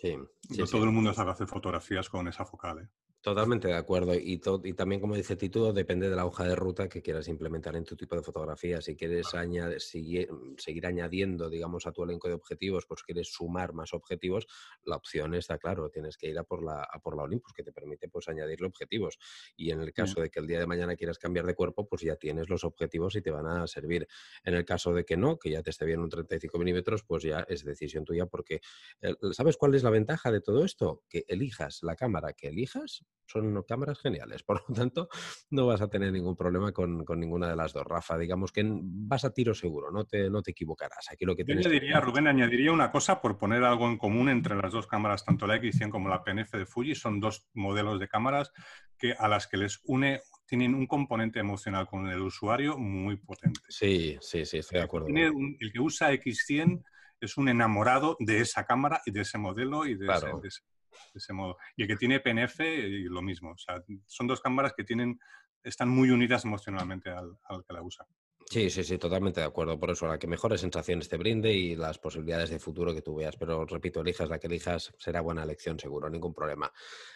Sí, no todo el mundo sabe hacer fotografías con esa focal. Totalmente de acuerdo. Y, y también, como dice Tito, depende de la hoja de ruta que quieras implementar en tu tipo de fotografía. Si quieres añadir, seguir, añadiendo, digamos, a tu elenco de objetivos, pues quieres sumar más objetivos, la opción está claro, tienes que ir a por la, a por la Olympus, que te permite pues añadirle objetivos. Y en el mm. caso de que el día de mañana quieras cambiar de cuerpo, pues ya tienes los objetivos y te van a servir. En el caso de que no, que ya te esté bien un 35 milímetros, pues ya es decisión tuya, porque ¿sabes cuál es la ventaja de todo esto? Que elijas la cámara que elijas son cámaras geniales. Por lo tanto, no vas a tener ningún problema con, ninguna de las dos. Rafa, digamos que vas a tiro seguro, no te, no te equivocarás. Aquí lo que Yo añadiría, Rubén, añadiría una cosa por poner algo en común entre las dos cámaras, tanto la X100 como la PNF de Fuji. Son dos modelos de cámaras que, a las que les une tienen un componente emocional con el usuario muy potente. Sí, sí, sí, estoy de acuerdo. el que usa X100 es un enamorado de esa cámara y de ese modelo y de, ese, de ese modo. Y el que tiene PNF, lo mismo. O sea, son dos cámaras que tienen, están muy unidas emocionalmente al, al que la usa. Sí, sí, sí, totalmente de acuerdo. Por eso, la que mejores sensaciones te brinde y las posibilidades de futuro que tú veas. Pero repito, elijas la que elijas, será buena elección seguro, ningún problema.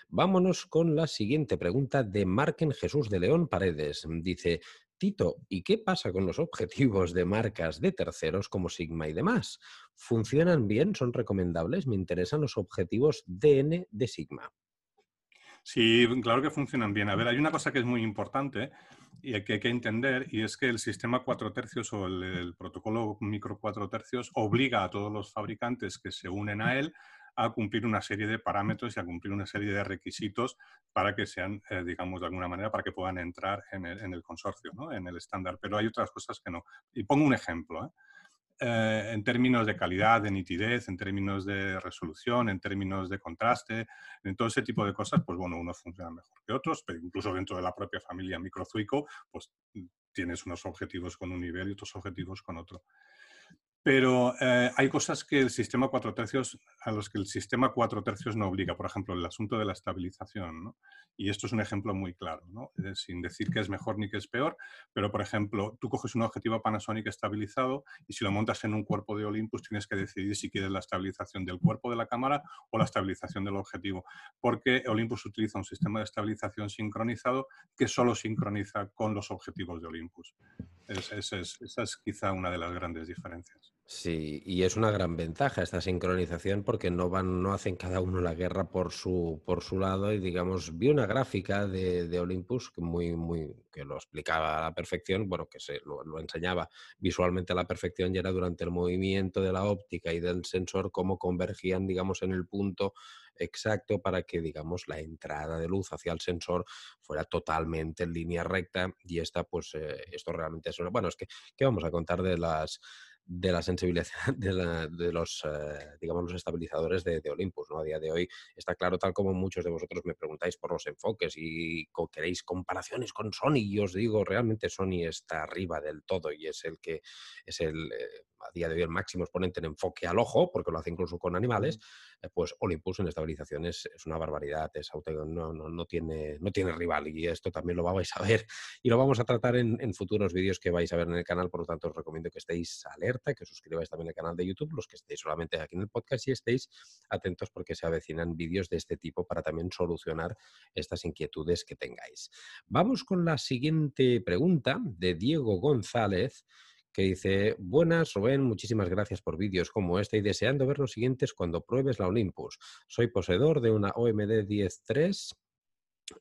Vámonos con la siguiente pregunta de Marquen Jesús de León Paredes. Dice, Tito, ¿y qué pasa con los objetivos de marcas de terceros como Sigma y demás? ¿Funcionan bien? ¿Son recomendables? Me interesan los objetivos DN de Sigma. Sí, claro que funcionan bien. A ver, hay una cosa que es muy importante y que hay que entender, y es que el sistema 4 tercios o el, protocolo micro 4 tercios obliga a todos los fabricantes que se unen a él a cumplir una serie de parámetros y a cumplir una serie de requisitos para que sean, eh, digamos, de alguna manera, para que puedan entrar en el, consorcio, ¿no? en el estándar. Pero hay otras cosas que no. Y pongo un ejemplo. ¿eh? Eh, en términos de calidad, de nitidez, en términos de resolución, en términos de contraste, en todo ese tipo de cosas, pues bueno, unos funcionan mejor que otros, pero incluso dentro de la propia familia Microzuico, pues tienes unos objetivos con un nivel y otros objetivos con otro. Pero eh, hay cosas que el sistema cuatro tercios, a los que el sistema cuatro tercios no obliga. Por ejemplo, el asunto de la estabilización. Y esto es un ejemplo muy claro, sin decir que es mejor ni que es peor. Pero, por ejemplo, tú coges un objetivo Panasonic estabilizado y si lo montas en un cuerpo de Olympus tienes que decidir si quieres la estabilización del cuerpo de la cámara o la estabilización del objetivo. Porque Olympus utiliza un sistema de estabilización sincronizado que solo sincroniza con los objetivos de Olympus. esa es quizá una de las grandes diferencias. Sí, y es una gran ventaja esta sincronización porque no van, no hacen cada uno la guerra por su, por su lado. Y digamos, vi una gráfica de, de Olympus que muy, muy, que lo explicaba a la perfección, bueno, que se lo, enseñaba visualmente a la perfección y era durante el movimiento de la óptica y del sensor cómo convergían, digamos, en el punto exacto para que, digamos, la entrada de luz hacia el sensor fuera totalmente en línea recta. Y esta, pues, eh, esto realmente es. Bueno, es que, ¿qué vamos a contar de las de la sensibilidad de, los, eh, digamos, los estabilizadores de, Olympus. ¿no? A día de hoy está claro, tal como muchos de vosotros me preguntáis por los enfoques y queréis comparaciones con Sony, y os digo, realmente Sony está arriba del todo y es el que es el, eh, a día de hoy el máximo exponente en enfoque al ojo, porque lo hace incluso con animales, eh, pues Olympus en estabilización es, una barbaridad, es no, no, no, tiene, no tiene rival y esto también lo vais a ver y lo vamos a tratar en, futuros vídeos que vais a ver en el canal, por lo tanto os recomiendo que estéis alerta, que os suscribáis también al canal de YouTube, los que estéis solamente aquí en el podcast y estéis atentos porque se avecinan vídeos de este tipo para también solucionar estas inquietudes que tengáis. Vamos con la siguiente pregunta de Diego González que dice, buenas Rubén, muchísimas gracias por vídeos como este y deseando ver los siguientes cuando pruebes la Olympus. Soy poseedor de una OMD 10.3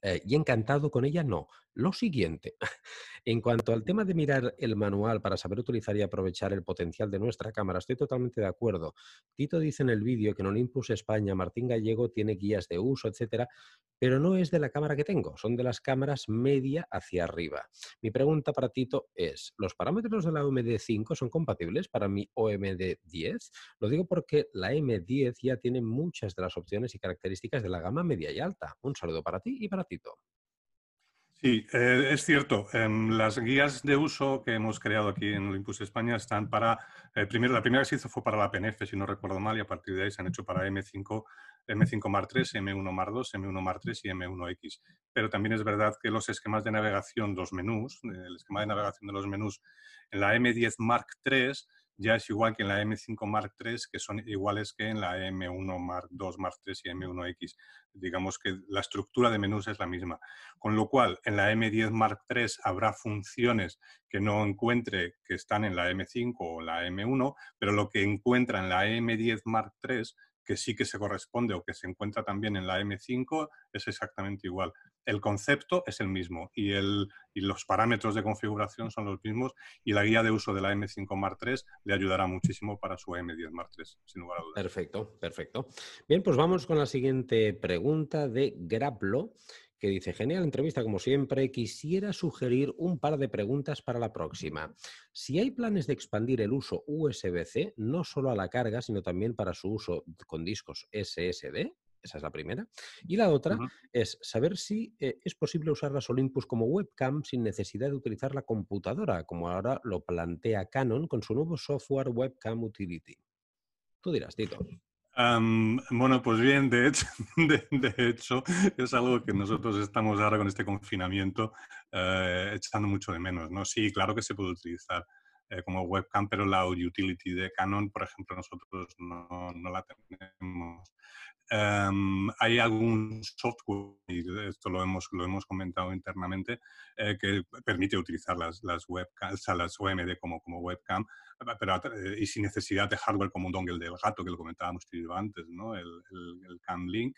eh, y encantado con ella, no. Lo siguiente, en cuanto al tema de mirar el manual para saber utilizar y aprovechar el potencial de nuestra cámara, estoy totalmente de acuerdo. Tito dice en el vídeo que en Olympus España Martín Gallego tiene guías de uso, etcétera, pero no es de la cámara que tengo, son de las cámaras media hacia arriba. Mi pregunta para Tito es, ¿los parámetros de la OMD5 son compatibles para mi OMD10? Lo digo porque la M10 ya tiene muchas de las opciones y características de la gama media y alta. Un saludo para ti y para Tito. Sí, eh, es cierto. Em, las guías de uso que hemos creado aquí en Olympus España están para, eh, primero, la primera que se hizo fue para la PNF, si no recuerdo mal, y a partir de ahí se han hecho para M5, M5 Mar 3, M1 Mar 2, M1 Mar 3 y M1X. Pero también es verdad que los esquemas de navegación, los menús, el esquema de navegación de los menús en la M10 Mark 3 ya es igual que en la M5 Mark III, que son iguales que en la M1 Mark II, Mark III y M1X. Digamos que la estructura de menús es la misma. Con lo cual, en la M10 Mark III habrá funciones que no encuentre que están en la M5 o la M1, pero lo que encuentra en la M10 Mark III que sí que se corresponde o que se encuentra también en la M5 es exactamente igual. El concepto es el mismo y, el, y los parámetros de configuración son los mismos y la guía de uso de la M5 Mark III le ayudará muchísimo para su M10 Mark III, sin lugar a dudas. Perfecto, perfecto. Bien, pues vamos con la siguiente pregunta de Grablo que dice, genial entrevista como siempre, quisiera sugerir un par de preguntas para la próxima. Si hay planes de expandir el uso USB-C, no solo a la carga, sino también para su uso con discos SSD, esa es la primera. Y la otra es saber si eh, es posible usar las Olympus como webcam sin necesidad de utilizar la computadora, como ahora lo plantea Canon con su nuevo software Webcam Utility. Tú dirás, Tito. Bueno, pues bien, de hecho, de, hecho, es algo que nosotros estamos ahora con este confinamiento eh, echando mucho de menos, ¿no? Sí, claro que se puede utilizar eh, como webcam, pero la utility de Canon, por ejemplo, nosotros no, no la tenemos. Em, hay algún software, y esto lo hemos, lo hemos comentado internamente, eh, que permite utilizar las, las, webcams, las OMD como, como webcam, pero, eh, y sin necesidad de hardware como un dongle del gato, que lo comentábamos antes, ¿no? el, el, Cam Link.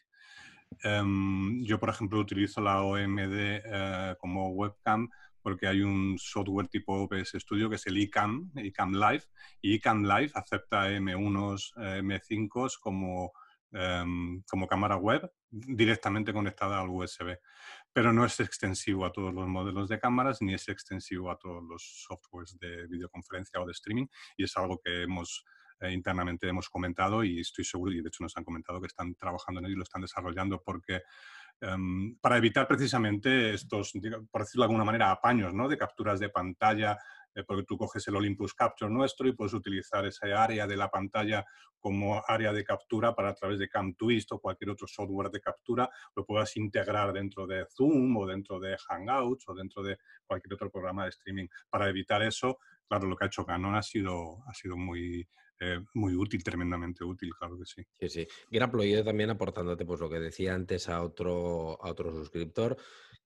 Em, yo, por ejemplo, utilizo la OMD eh, como webcam porque hay un software tipo OBS Studio que es el iCam, iCam Live, y iCam Live acepta M1s, M5s como Em, como cámara web directamente conectada al USB. Pero no es extensivo a todos los modelos de cámaras ni es extensivo a todos los softwares de videoconferencia o de streaming y es algo que hemos eh, internamente hemos comentado y estoy seguro, y de hecho nos han comentado que están trabajando en ello y lo están desarrollando porque em, para evitar precisamente estos, por decirlo de alguna manera, apaños ¿no? de capturas de pantalla eh, porque tú coges el Olympus Capture nuestro y puedes utilizar esa área de la pantalla como área de captura para a través de CamTwist o cualquier otro software de captura, lo puedas integrar dentro de Zoom o dentro de Hangouts o dentro de cualquier otro programa de streaming. Para evitar eso, claro, lo que ha hecho Canon ha sido, ha sido muy, eh, muy útil, tremendamente útil, claro que sí. Sí, sí. Graplo, yo también aportándote pues lo que decía antes a otro, a otro suscriptor,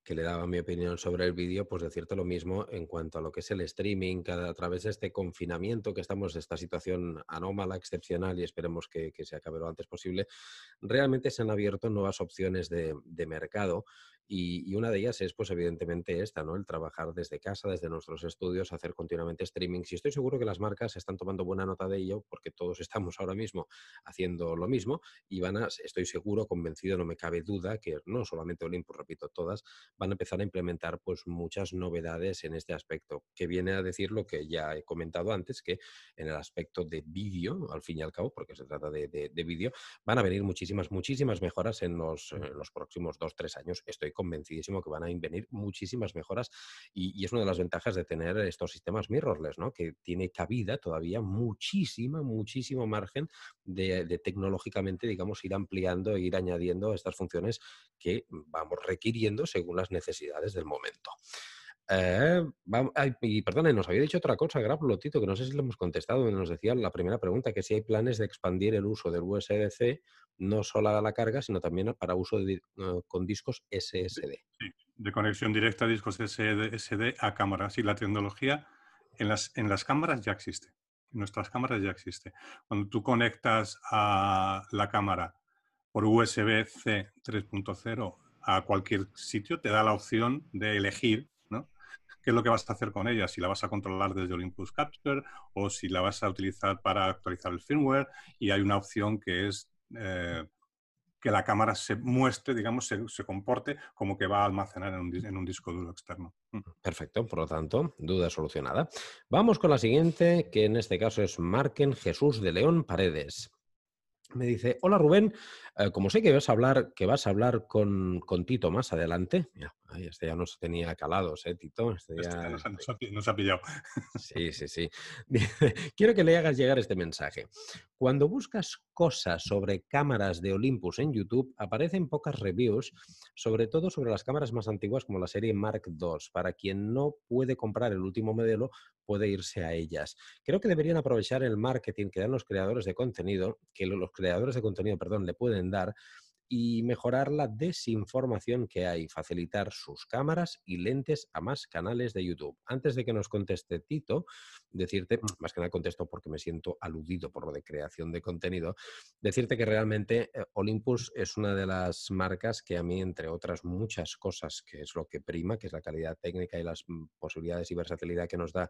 que le daba mi opinión sobre el vídeo, pues decirte lo mismo en cuanto a lo que es el streaming, que a través de este confinamiento que estamos, esta situación anómala, excepcional y esperemos que, se acabe lo antes posible, realmente se han abierto nuevas opciones de, de mercado y, una de ellas es, pues evidentemente esta, ¿no? El trabajar desde casa, desde nuestros estudios, hacer continuamente streaming. Y estoy seguro que las marcas están tomando buena nota de ello porque todos estamos ahora mismo haciendo lo mismo y van a, estoy seguro, convencido, no me cabe duda, que no solamente Olympus, repito, todas, van a empezar a implementar pues muchas novedades en este aspecto, que viene a decir lo que ya he comentado antes, que en el aspecto de vídeo, al fin y al cabo, porque se trata de, de, vídeo, van a venir muchísimas, muchísimas mejoras en los, en los próximos dos, tres años. Estoy convencidísimo que van a venir muchísimas mejoras y, es una de las ventajas de tener estos sistemas mirrorless, ¿no? que tiene cabida todavía muchísima, muchísimo margen de, tecnológicamente, digamos, ir ampliando e ir añadiendo estas funciones que vamos requiriendo según las necesidades del momento. Eh, y perdone, nos había dicho otra cosa, Graplo, Tito, que no sé si le hemos contestado. Nos decía la primera pregunta, que si hay planes de expandir el uso del USB-C, no solo a la carga, sino también para uso eh, con discos SSD. Sí, de conexión directa a discos SSD a cámaras. Y la tecnología en las, en las cámaras ya existe. En nuestras cámaras ya existe. Cuando tú conectas a la cámara por USB-C 3.0 a cualquier sitio, te da la opción de elegir qué es lo que vas a hacer con ella, si la vas a controlar desde Olympus Capture o si la vas a utilizar para actualizar el firmware y hay una opción que es eh, que la cámara se muestre, digamos, se, comporte como que va a almacenar en un, en un, disco duro externo. Mm. Perfecto, por lo tanto, duda solucionada. Vamos con la siguiente, que en este caso es Marquen Jesús de León Paredes. Me dice, hola Rubén, eh, como sé que vas a hablar, que vas a hablar con, con Tito más adelante, este ya nos tenía calados, ¿eh, Tito? Este, este ya... nos, ha, pillado. Sí, sí, sí. Quiero que le hagas llegar este mensaje. Cuando buscas cosas sobre cámaras de Olympus en YouTube, aparecen pocas reviews, sobre todo sobre las cámaras más antiguas como la serie Mark II. Para quien no puede comprar el último modelo, puede irse a ellas. Creo que deberían aprovechar el marketing que dan los creadores de contenido, que los creadores de contenido, perdón, le pueden dar y mejorar la desinformación que hay, facilitar sus cámaras y lentes a más canales de YouTube. Antes de que nos conteste Tito, decirte, mm. más que nada contesto porque me siento aludido por lo de creación de contenido, decirte que realmente eh, Olympus es una de las marcas que a mí, entre otras muchas cosas, que es lo que prima, que es la calidad técnica y las mm, posibilidades y versatilidad que nos da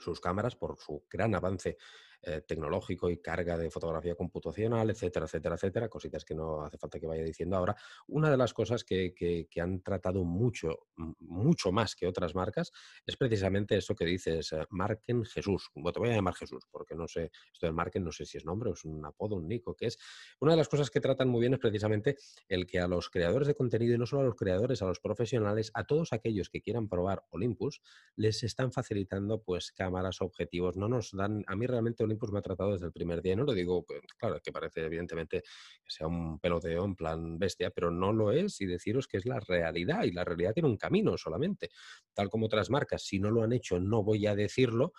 sus cámaras por su gran avance eh, tecnológico y carga de fotografía computacional, etcétera, etcétera, etcétera, cositas que no hace falta que vaya diciendo ahora. Una de las cosas que, han tratado mucho, mucho más que otras marcas, es precisamente eso que dices, eh, Marquen Jesús. Bueno, te voy a llamar Jesús, porque no sé, esto del Marquen no sé si es nombre o es un apodo, un nico, que es. Una de las cosas que tratan muy bien es precisamente el que a los creadores de contenido, y no solo a los creadores, a los profesionales, a todos aquellos que quieran probar Olympus, les están facilitando pues cámaras, objetivos. No nos dan, a mí realmente Olympus me ha tratado desde el primer día. no lo digo, claro, que parece evidentemente que sea un peloteo en plan bestia, pero no lo es y deciros que es la realidad y la realidad tiene un camino solamente. Tal como otras marcas, si no lo han hecho, no voy a decirlo,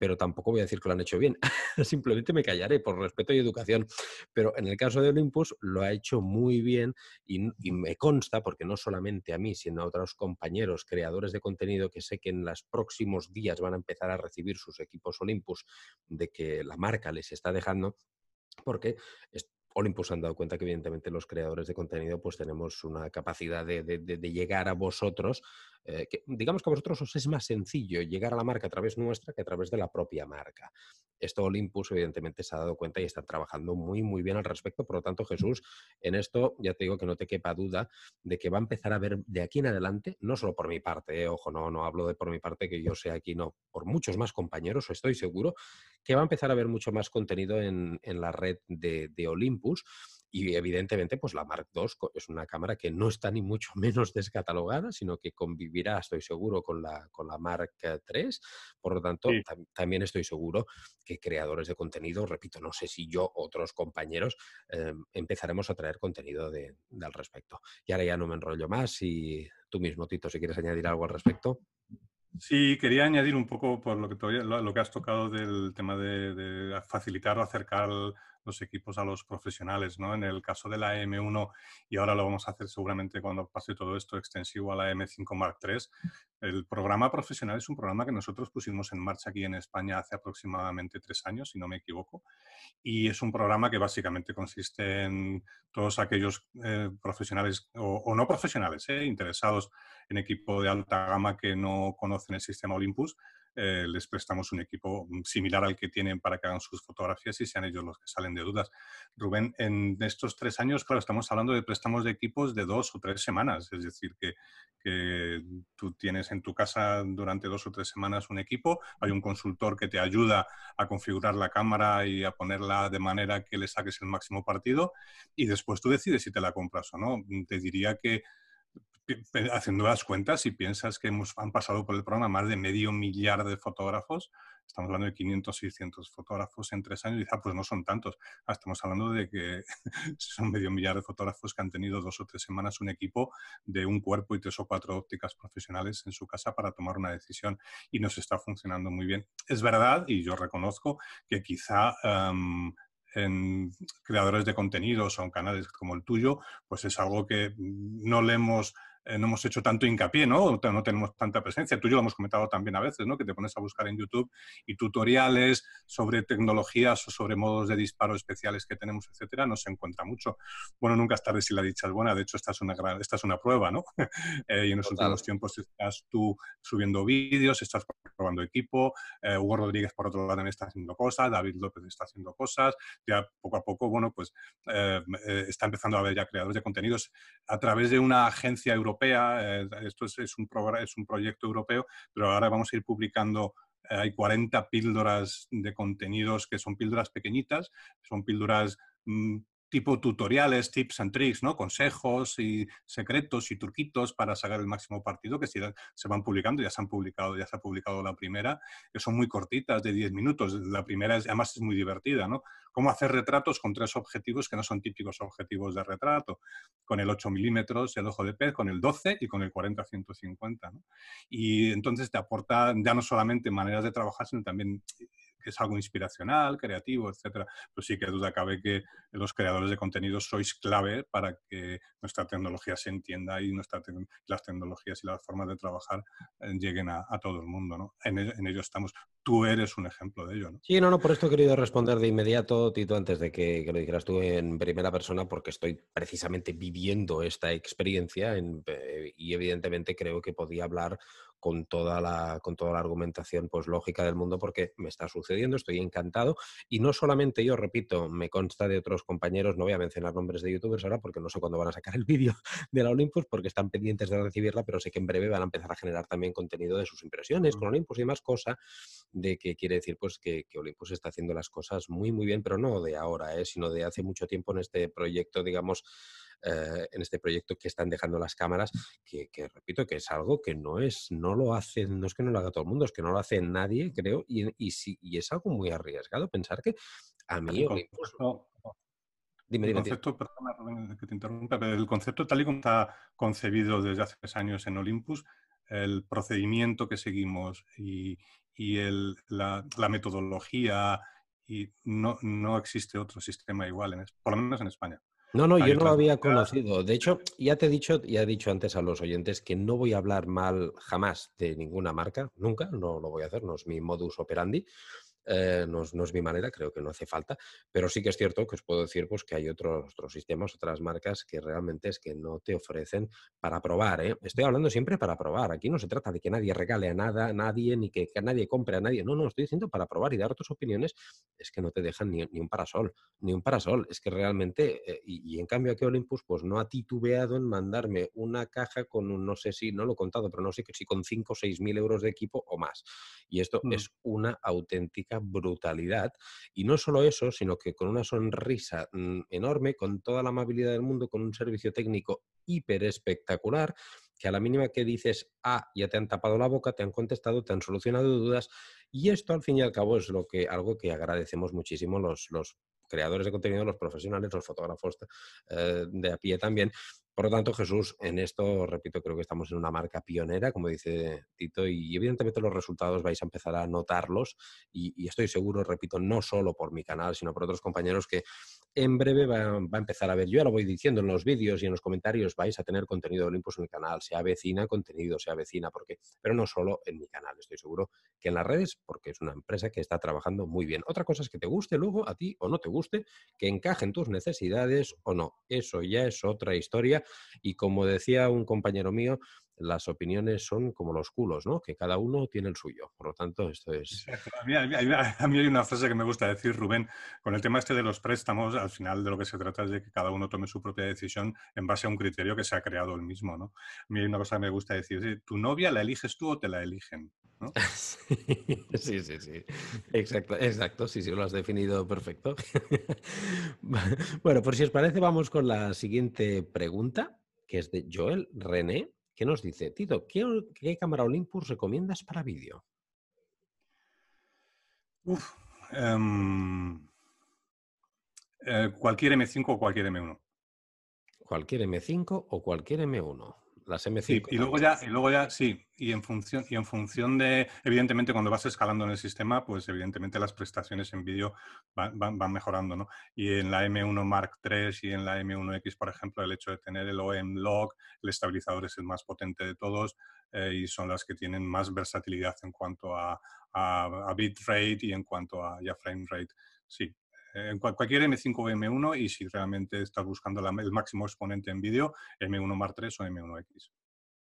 pero tampoco voy a decir que lo han hecho bien. Simplemente me callaré por respeto y educación. Pero en el caso de Olympus lo ha hecho muy bien y, me consta, porque no solamente a mí, sino a otros compañeros creadores de contenido que sé que en los próximos días van a empezar a recibir sus equipos Olympus, de que la marca les está dejando, porque Olympus han dado cuenta que evidentemente los creadores de contenido pues tenemos una capacidad de, llegar a vosotros, eh, que digamos que a vosotros os es más sencillo llegar a la marca a través nuestra que a través de la propia marca. Esto Olympus evidentemente se ha dado cuenta y está trabajando muy muy bien al respecto, por lo tanto Jesús, en esto ya te digo que no te quepa duda de que va a empezar a ver de aquí en adelante, no solo por mi parte, eh, ojo, no, no hablo de por mi parte que yo sea aquí, no, por muchos más compañeros, estoy seguro, que va a empezar a ver mucho más contenido en, la red de, Olympus. Y evidentemente, pues la Mark II es una cámara que no está ni mucho menos descatalogada, sino que convivirá, estoy seguro, con la, con la Mark III. Por lo tanto, también estoy seguro que creadores de contenido, repito, no sé si yo, otros compañeros, em, empezaremos a traer contenido de, al respecto. Y ahora ya no me enrollo más y tú mismo, Tito, si quieres añadir algo al respecto. Sí, quería añadir un poco por lo que, todavía, lo, que has tocado del tema de, facilitar o acercar los equipos a los profesionales, ¿no? En el caso de la M1, y ahora lo vamos a hacer seguramente cuando pase todo esto extensivo a la M5 Mark III, el programa profesional es un programa que nosotros pusimos en marcha aquí en España hace aproximadamente tres años, si no me equivoco, y es un programa que básicamente consiste en todos aquellos eh, profesionales o, no profesionales, eh, interesados en equipo de alta gama que no conocen el sistema Olympus, eh, les prestamos un equipo similar al que tienen para que hagan sus fotografías y sean ellos los que salen de dudas. Rubén, en estos tres años, claro, estamos hablando de préstamos de equipos de dos o tres semanas, es decir, que tú tienes en tu casa durante dos o tres semanas un equipo, hay un consultor que te ayuda a configurar la cámara y a ponerla de manera que le saques el máximo partido y después tú decides si te la compras o no. Te diría que haciendo las cuentas, si piensas que hemos, han pasado por el programa más de medio millar de fotógrafos, estamos hablando de 500, 600 fotógrafos en tres años, y ah, pues no son tantos. Ah, estamos hablando de que son medio millar de fotógrafos que han tenido dos o tres semanas un equipo de un cuerpo y tres o cuatro ópticas profesionales en su casa para tomar una decisión y nos está funcionando muy bien. Es verdad, y yo reconozco que quizá en creadores de contenidos o en canales como el tuyo, pues es algo que no le hemos eh, no hemos hecho tanto hincapié, ¿no? No tenemos tanta presencia. Tú y yo lo hemos comentado también a veces, ¿no? Que te pones a buscar en YouTube y tutoriales sobre tecnologías o sobre modos de disparo especiales que tenemos, etcétera, no se encuentra mucho. Bueno, nunca es tarde si la dicha es buena. De hecho, esta es una, esta es una prueba, ¿no? Eh, y en los últimos tiempos estás tú subiendo vídeos, estás probando equipo, eh, Hugo Rodríguez, por otro lado, también está haciendo cosas, David López está haciendo cosas. Ya poco a poco, bueno, pues está empezando a haber ya creadores de contenidos a través de una agencia europea europea, eh, esto es, un es un proyecto europeo, pero ahora vamos a ir publicando eh, hay 40 píldoras de contenidos que son píldoras pequeñitas, son píldoras mm, tipo tutoriales, tips and tricks, ¿no? Consejos y secretos y truquitos para sacar el máximo partido que se, van publicando, ya se han publicado, ya se ha publicado la primera, que son muy cortitas, de 10 minutos. La primera es, además es muy divertida, ¿no? Cómo hacer retratos con tres objetivos que no son típicos objetivos de retrato, con el 8 milímetros, el ojo de pez, con el 12 y con el 40-150, ¿no? Y entonces te aporta ya no solamente maneras de trabajar, sino también es algo inspiracional, creativo, etcétera. Pero sí que duda cabe que los creadores de contenidos sois clave para que nuestra tecnología se entienda y nuestra las tecnologías y las formas de trabajar eh, lleguen a, todo el mundo. ¿no? En, ello, estamos. Tú eres un ejemplo de ello. ¿no? Sí, no, no, por esto he querido responder de inmediato, Tito, antes de que, lo dijeras tú en primera persona, porque estoy precisamente viviendo esta experiencia eh, y evidentemente creo que podía hablar con toda la, con toda la argumentación pues, lógica del mundo porque me está sucediendo, estoy encantado. Y no solamente yo, repito, me consta de otros compañeros, no voy a mencionar nombres de youtubers ahora porque no sé cuándo van a sacar el vídeo de la Olympus porque están pendientes de recibirla, pero sé que en breve van a empezar a generar también contenido de sus impresiones con Olympus y más cosa de que quiere decir pues que, que, Olympus está haciendo las cosas muy muy bien, pero no de ahora, ¿eh? sino de hace mucho tiempo en este proyecto, digamos, eh, en este proyecto que están dejando las cámaras, que, repito que es algo que no es, no lo hace, no es que no lo haga todo el mundo, es que no lo hace nadie, creo, y, y, y es algo muy arriesgado pensar que a mí... Dime, el concepto, perdona, que te interrumpa, pero el concepto tal y como está concebido desde hace tres años en Olympus, el procedimiento que seguimos y, la, metodología, y no, no existe otro sistema igual, en, por lo menos en España. No, no, yo no lo había conocido. De hecho, ya te he dicho, ya he dicho antes a los oyentes que no voy a hablar mal jamás de ninguna marca, nunca, no lo voy a hacer, no es mi modus operandi. Eh, no, es mi manera, creo que no hace falta, pero sí que es cierto que os puedo decir pues, que hay otros, otros sistemas, otras marcas que realmente es que no te ofrecen para probar. ¿eh? Estoy hablando siempre para probar. Aquí no se trata de que nadie regale a nada, a nadie, ni que, nadie compre a nadie. No, no, estoy diciendo para probar y dar tus opiniones. Es que no te dejan ni, un parasol, ni un parasol. Es que realmente, eh, y, en cambio aquí Olympus, pues no ha titubeado en mandarme una caja con un, no sé si, no lo he contado, pero no sé si con 5 o 6 mil euros de equipo o más. Y esto mm. es una auténtica brutalidad. Y no solo eso, sino que con una sonrisa mm, enorme, con toda la amabilidad del mundo, con un servicio técnico hiper espectacular, que a la mínima que dices, ah, ya te han tapado la boca, te han contestado, te han solucionado dudas. Y esto, al fin y al cabo, es lo que, algo que agradecemos muchísimo los, los creadores de contenido, los profesionales, los fotógrafos eh, de a pie también, por lo tanto, Jesús, en esto, repito, creo que estamos en una marca pionera, como dice Tito, y evidentemente los resultados vais a empezar a notarlos y, estoy seguro, repito, no solo por mi canal, sino por otros compañeros que en breve va, a empezar a ver. Yo ya lo voy diciendo en los vídeos y en los comentarios, vais a tener contenido de Olympus en mi canal, sea vecina, contenido, sea vecina, porque, pero no solo en mi canal, estoy seguro que en las redes, porque es una empresa que está trabajando muy bien. Otra cosa es que te guste luego a ti o no te guste, que encaje en tus necesidades o no. Eso ya es otra historia y como decía un compañero mío, las opiniones son como los culos, ¿no? Que cada uno tiene el suyo. Por lo tanto, esto es... A mí, hay una frase que me gusta decir, Rubén, con el tema este de los préstamos, al final de lo que se trata es de que cada uno tome su propia decisión en base a un criterio que se ha creado el mismo, ¿no? A mí hay una cosa que me gusta decir, ¿tu novia la eliges tú o te la eligen? sí, sí, sí. Exacto, exacto. Sí, sí, lo has definido perfecto. bueno, por si os parece, vamos con la siguiente pregunta que es de Joel René, que nos dice, Tito, ¿qué, cámara Olympus recomiendas para vídeo? Em, eh, cualquier M5 o cualquier M1. Cualquier M5 o cualquier M1 las M5. y, luego ya, y luego ya, sí, y en función, y en función de, evidentemente, cuando vas escalando en el sistema, pues evidentemente las prestaciones en vídeo van, mejorando, ¿no? Y en la M1 Mark III y en la M1X, por ejemplo, el hecho de tener el OM log, el estabilizador es el más potente de todos eh, y son las que tienen más versatilidad en cuanto a, a, bit rate y en cuanto a frame rate. Sí, en cualquier M5 o M1 y si realmente estás buscando el máximo exponente en vídeo, M1 Mark III o M1X.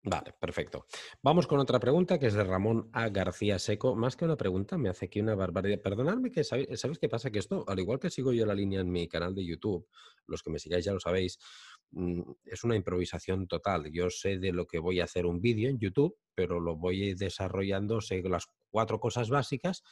Vale, perfecto. Vamos con otra pregunta que es de Ramón A. García Seco. Más que una pregunta, me hace aquí una barbaridad. Perdonadme que sabéis, qué pasa, que esto, al igual que sigo yo la línea en mi canal de YouTube, los que me sigáis ya lo sabéis, mm, es una improvisación total. Yo sé de lo que voy a hacer un vídeo en YouTube, pero lo voy desarrollando, sé las cuatro cosas básicas,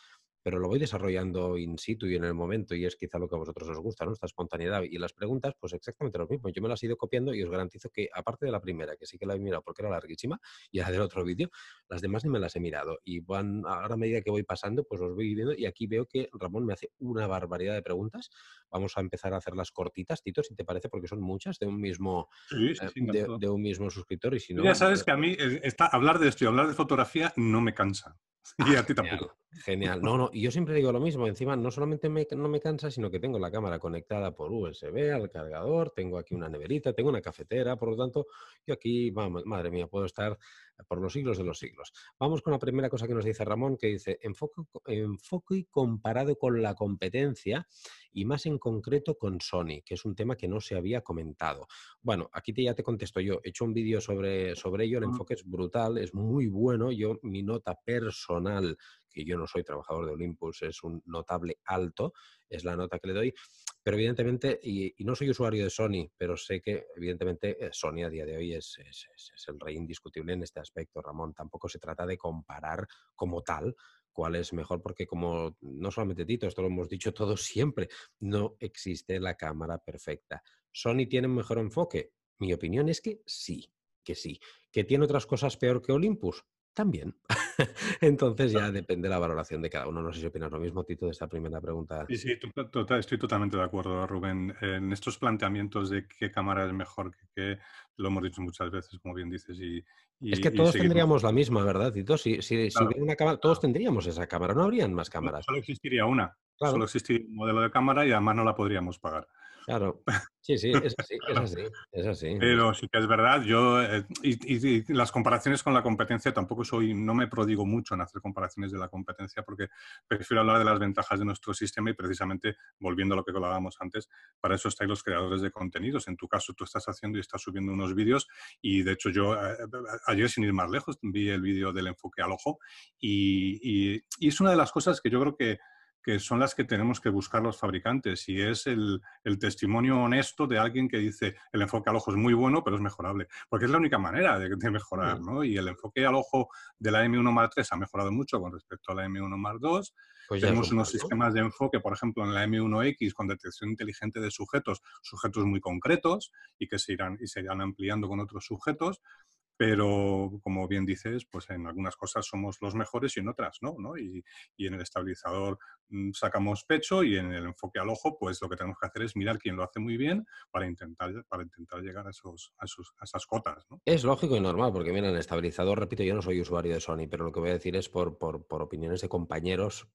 pero lo voy desarrollando in situ y en el momento y es quizá lo que a vosotros os gusta, ¿no? Esta espontaneidad. Y las preguntas, pues exactamente lo mismo. Yo me las he ido copiando y os garantizo que, aparte de la primera, que sí que la he mirado porque era larguísima, y la del otro vídeo, las demás ni me las he mirado. Y van, ahora a medida que voy pasando, pues os voy viendo y aquí veo que Ramón me hace una barbaridad de preguntas. Vamos a empezar a hacerlas cortitas, Tito, si te parece, porque son muchas de un mismo, eh, de, un mismo suscriptor. Y si no, ya sabes que a mí eh, está, hablar de esto y hablar de fotografía no me cansa. y a ti tampoco. Genial. No, no, y yo siempre digo lo mismo. Encima, no solamente no me cansa, sino que tengo la cámara conectada por USB al cargador, tengo aquí una neverita, tengo una cafetera, por lo tanto, yo aquí, madre mía, puedo estar por los siglos de los siglos. Vamos con la primera cosa que nos dice Ramón, que dice enfoque, enfoque comparado con la competencia y más en concreto con Sony, que es un tema que no se había comentado. Bueno, aquí te, ya te contesto yo. He hecho un vídeo sobre, sobre ello, el enfoque es brutal, es muy bueno. Yo, mi nota personal que yo no soy trabajador de Olympus, es un notable alto, es la nota que le doy. Pero evidentemente, y, no soy usuario de Sony, pero sé que evidentemente eh, Sony a día de hoy es, el rey indiscutible en este aspecto, Ramón. Tampoco se trata de comparar como tal cuál es mejor, porque como no solamente Tito, esto lo hemos dicho todos siempre, no existe la cámara perfecta. ¿Sony tiene un mejor enfoque? Mi opinión es que sí, que sí. ¿Que tiene otras cosas peor que Olympus? También. Entonces ya depende de la valoración de cada uno. No sé si opinas lo mismo, Tito, de esta primera pregunta. Sí, sí, estoy totalmente de acuerdo, Rubén. En estos planteamientos de qué cámara es mejor que qué, lo hemos dicho muchas veces, como bien dices. Y, es que todos tendríamos la misma, ¿verdad, Tito? Si, si, una cámara, todos tendríamos esa cámara, no habrían más cámaras. Solo existiría una. Solo existiría un modelo de cámara y además no la podríamos pagar. Claro, sí, sí, es así, es así, es así. Pero sí que es verdad, yo, eh, y, las comparaciones con la competencia, tampoco soy, no me prodigo mucho en hacer comparaciones de la competencia porque prefiero hablar de las ventajas de nuestro sistema y precisamente, volviendo a lo que hablábamos antes, para eso estáis los creadores de contenidos. En tu caso, tú estás haciendo y estás subiendo unos vídeos y de hecho yo, eh, ayer sin ir más lejos, vi el vídeo del enfoque al ojo y, y es una de las cosas que yo creo que que son las que tenemos que buscar los fabricantes y es el, testimonio honesto de alguien que dice el enfoque al ojo es muy bueno, pero es mejorable, porque es la única manera de, mejorar, ¿no? Y el enfoque al ojo de la M1 Mark 3 ha mejorado mucho con respecto a la M1 Mark 2. Pues Tenemos unos sistemas de enfoque, por ejemplo, en la M1X con detección inteligente de sujetos, sujetos muy concretos y que se irán, y se irán ampliando con otros sujetos pero como bien dices, pues en algunas cosas somos los mejores y en otras no, ¿no? Y, en el estabilizador mm, sacamos pecho y en el enfoque al ojo, pues lo que tenemos que hacer es mirar quién lo hace muy bien para intentar, para intentar llegar a, esos, a, esas cotas. Es lógico y normal, porque mira, en el estabilizador, repito, yo no soy usuario de Sony, pero lo que voy a decir es por, por, por opiniones de compañeros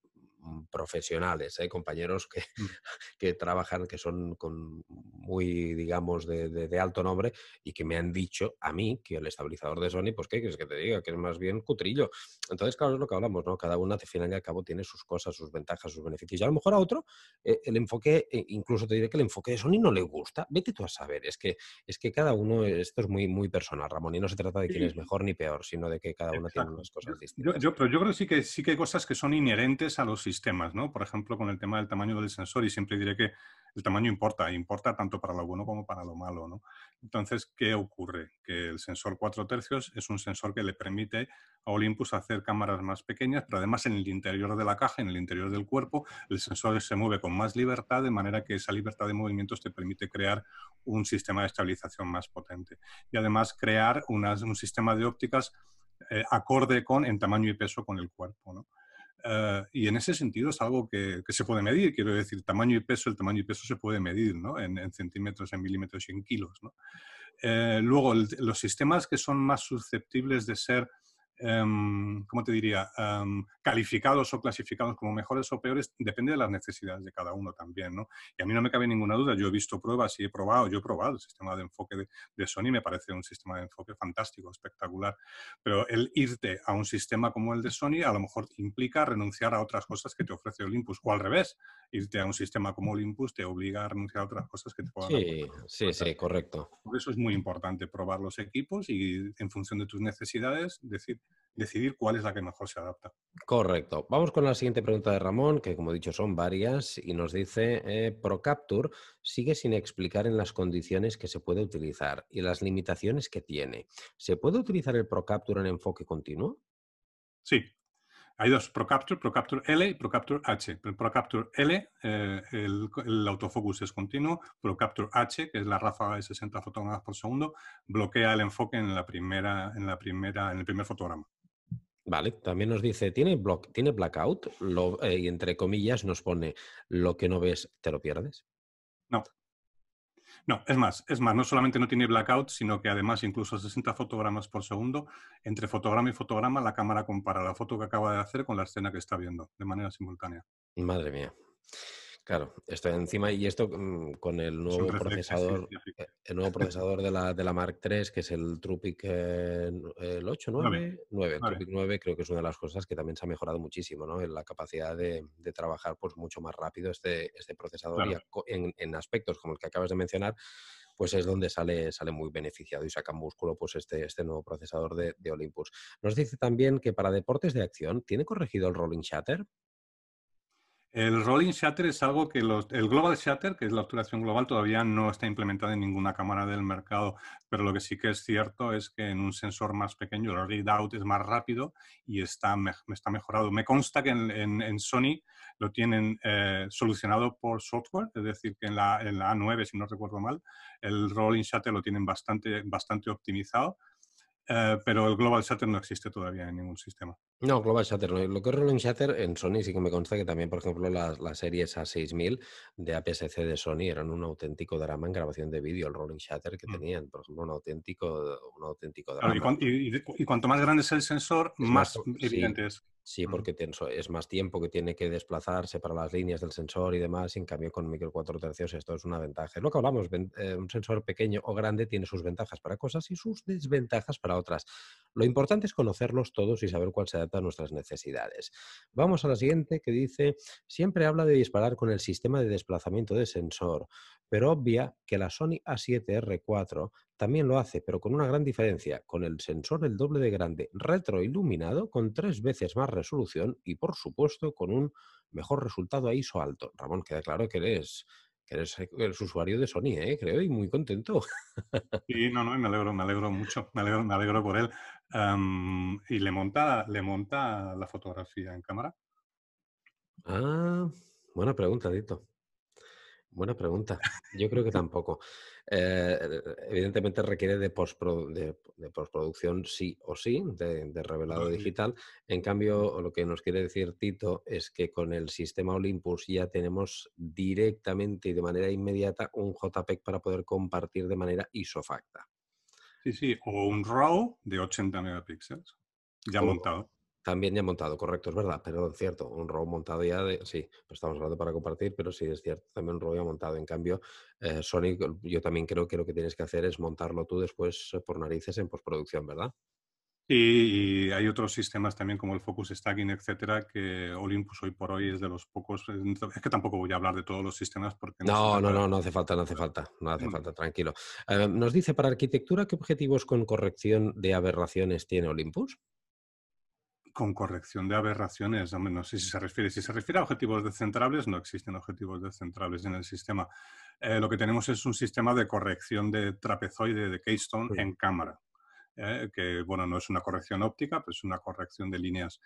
profesionales, ¿eh? compañeros que, mm. que, trabajan, que son con muy, digamos, de, alto nombre y que me han dicho a mí que el estabilizador de Sony, pues, ¿qué quieres que te diga? Que es más bien cutrillo. Entonces, claro, es lo que hablamos, ¿no? Cada uno, al final y al cabo, tiene sus cosas, sus ventajas, sus beneficios. Y a lo mejor a otro, eh, el enfoque, eh, incluso te diré que el enfoque de Sony no le gusta. Vete tú a saber. Es que, es que cada uno, esto es muy, muy personal, Ramón, y no se trata de quién es mejor ni peor, sino de que cada uno tiene unas cosas distintas. Yo, pero yo creo que sí que sí que hay cosas que son inherentes a los sistemas, ¿no? Por ejemplo, con el tema del tamaño del sensor, y siempre diré que el tamaño importa, importa tanto para lo bueno como para lo malo, ¿no? Entonces, ¿qué ocurre? Que el sensor 4 tercios es un sensor que le permite a Olympus hacer cámaras más pequeñas, pero además en el interior de la caja, en el interior del cuerpo, el sensor se mueve con más libertad, de manera que esa libertad de movimientos te permite crear un sistema de estabilización más potente. Y además crear un sistema de ópticas eh, acorde con en tamaño y peso con el cuerpo, ¿no? Eh, y en ese sentido es algo que, se puede medir, quiero decir, tamaño y peso, el tamaño y peso se puede medir ¿no? en, centímetros, en milímetros y en kilos. ¿no? Eh, luego, los sistemas que son más susceptibles de ser Em, ¿cómo te diría?, em, calificados o clasificados como mejores o peores, depende de las necesidades de cada uno también, ¿no? Y a mí no me cabe ninguna duda, yo he visto pruebas y he probado, yo he probado el sistema de enfoque de, de Sony, me parece un sistema de enfoque fantástico, espectacular, pero el irte a un sistema como el de Sony a lo mejor implica renunciar a otras cosas que te ofrece Olympus, o al revés, irte a un sistema como Olympus te obliga a renunciar a otras cosas que te puedan Sí, sí, sí, correcto. Por eso es muy importante probar los equipos y en función de tus necesidades decir decidir cuál es la que mejor se adapta. Correcto. Vamos con la siguiente pregunta de Ramón, que como he dicho son varias, y nos dice, eh, ProCapture sigue sin explicar en las condiciones que se puede utilizar y las limitaciones que tiene. ¿Se puede utilizar el ProCapture en enfoque continuo? Sí, hay dos, ProCapture, ProCapture L y ProCapture H. El ProCapture L, eh, el, autofocus es continuo. ProCapture H, que es la ráfaga de 60 fotogramas por segundo, bloquea el enfoque en la primera, en la primera, en el primer fotograma. Vale, también nos dice, ¿tiene, block, ¿tiene blackout? Eh, y entre comillas nos pone, lo que no ves, te lo pierdes. No. No, es más, es más, no solamente no tiene blackout, sino que además incluso 60 fotogramas por segundo, entre fotograma y fotograma, la cámara compara la foto que acaba de hacer con la escena que está viendo, de manera simultánea. Madre mía. Claro, esto encima y esto mm, con el nuevo procesador, eh, el nuevo procesador de la, de la Mark III, que es el Trupic eh, el 8, 9, 9, Trupic 9, creo que es una de las cosas que también se ha mejorado muchísimo, ¿no? En la capacidad de, trabajar pues mucho más rápido este, este procesador y en, aspectos como el que acabas de mencionar, pues es donde sale, sale muy beneficiado y saca músculo pues este, este nuevo procesador de, de Olympus. Nos dice también que para deportes de acción, ¿tiene corregido el rolling shutter? El rolling shutter es algo que los, el global shutter, que es la obturación global, todavía no está implementada en ninguna cámara del mercado, pero lo que sí que es cierto es que en un sensor más pequeño el readout es más rápido y está, está mejorado. Me consta que en, Sony lo tienen eh, solucionado por software, es decir, que en la, en la A9, si no recuerdo mal, el rolling shutter lo tienen bastante, bastante optimizado eh, pero el Global Shutter no existe todavía en ningún sistema. No, Global Shutter no. Lo que es Rolling Shutter en Sony sí que me consta que también, por ejemplo, las, las series A6000 de APS-C de Sony eran un auténtico drama en grabación de vídeo, el Rolling Shutter que mm. tenían, por ejemplo, un auténtico, un auténtico drama. y, cuanto más grande es el sensor, más, evidente es. Sí, porque es más tiempo que tiene que desplazarse para las líneas del sensor y demás. Y en cambio, con micro 4 tercios esto es una ventaja. Es lo que hablamos, eh, un sensor pequeño o grande tiene sus ventajas para cosas y sus desventajas para otras. Lo importante es conocerlos todos y saber cuál se nuestras necesidades. Vamos a la siguiente que dice, siempre habla de disparar con el sistema de desplazamiento de sensor, pero obvia que la Sony A7R4 también lo hace, pero con una gran diferencia, con el sensor el doble de grande, retroiluminado, con tres veces más resolución y, por supuesto, con un mejor resultado a ISO alto. Ramón, queda claro que eres, que usuario de Sony, ¿eh? creo, y muy contento. Sí, no, no, me alegro, me alegro mucho, me alegro, me alegro por él. ¿Y le monta, le monta la fotografía en cámara? Ah, buena pregunta, Dito. Buena pregunta. Yo creo que tampoco. Eh, evidentemente requiere de, postproducción sí o sí, de, revelado digital. En cambio, lo que nos quiere decir Tito es que con el sistema Olympus ya tenemos directamente y de manera inmediata un JPEG para poder compartir de manera isofacta. Sí, sí, o un RAW de 80 megapíxeles ya montado. También ya montado, correcto, es verdad, pero es cierto, un RAW montado ya, de, sí, pues estamos hablando para compartir, pero sí es cierto, también un RAW ya montado. En cambio, eh, Sonic, yo también creo que lo que tienes que hacer es montarlo tú después eh, por narices en postproducción, ¿verdad? Y, hay otros sistemas también como el Focus Stacking, etcétera, que Olympus hoy por hoy es de los pocos. Es que tampoco voy a hablar de todos los sistemas porque. No, no, no, no, hace falta, no hace falta, no hace mm. falta, tranquilo. Eh, nos dice para arquitectura, ¿qué objetivos con corrección de aberraciones tiene Olympus? con corrección de aberraciones, no sé si se refiere. Si se refiere a objetivos descentrables, no existen objetivos descentrables en el sistema. Eh, lo que tenemos es un sistema de corrección de trapezoide de Keystone en cámara. Eh, que bueno, no es una corrección óptica, pero es una corrección de líneas.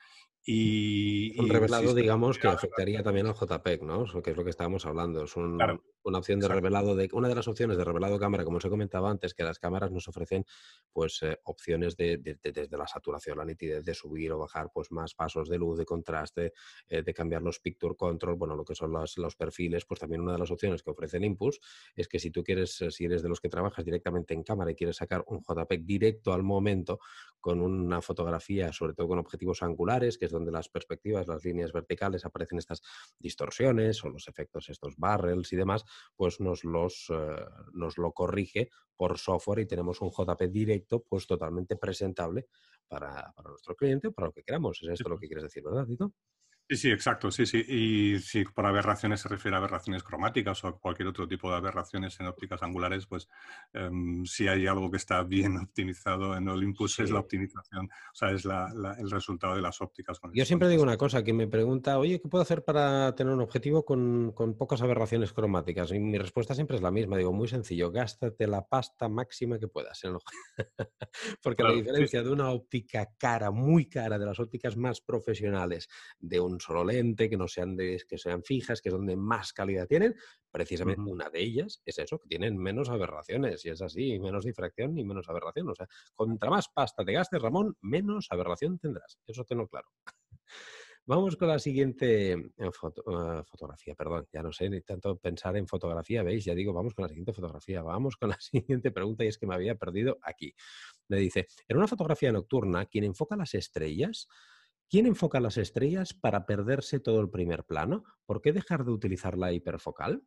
Y, un revelado, digamos, que afectaría también al JPEG, ¿no? Que es lo que estábamos hablando. Es un, una opción de revelado de una de las opciones de revelado cámara, como os he comentado antes, que las cámaras nos ofrecen pues eh, opciones de, desde la saturación, la nitidez, de subir o bajar pues más pasos de luz, de contraste, eh, de cambiar los picture control, bueno, lo que son los, los, perfiles, pues también una de las opciones que ofrecen Impulse es que si tú quieres, eh, si eres de los que trabajas directamente en cámara y quieres sacar un JPEG directo al momento con una fotografía, sobre todo con objetivos angulares, que es donde las perspectivas, las líneas verticales aparecen estas distorsiones o los efectos, estos barrels y demás, pues nos, los, eh, nos lo corrige por software y tenemos un JP directo pues totalmente presentable para, para nuestro cliente o para lo que queramos. Es esto lo que quieres decir, ¿verdad, Tito? Sí, sí, exacto, sí, sí. Y si por aberraciones se refiere a aberraciones cromáticas o cualquier otro tipo de aberraciones en ópticas angulares, pues em, si hay algo que está bien optimizado en Olympus es la optimización, o sea, es el resultado de las ópticas. Yo siempre digo una cosa, que me pregunta, oye, ¿qué puedo hacer para tener un objetivo con, pocas aberraciones cromáticas? Y mi respuesta siempre es la misma, digo, muy sencillo, gástate la pasta máxima que puedas en el Porque la diferencia de una óptica cara, muy cara, de las ópticas más profesionales, de un solo lente, que no sean, de, que sean fijas, que es donde más calidad tienen. Precisamente una de ellas es eso, que tienen menos aberraciones, y es así, menos difracción y menos aberración. O sea, contra más pasta te gastes, Ramón, menos aberración tendrás. Eso tengo claro. Vamos con la siguiente eh, eh, fotografía, perdón, ya no sé ni tanto pensar en fotografía, ¿veis? Ya digo, vamos con la siguiente fotografía, vamos con la siguiente pregunta y es que me había perdido aquí. Le dice, en una fotografía nocturna, quien enfoca las estrellas ¿Quién enfoca las estrellas para perderse todo el primer plano? ¿Por qué dejar de utilizar la hiperfocal?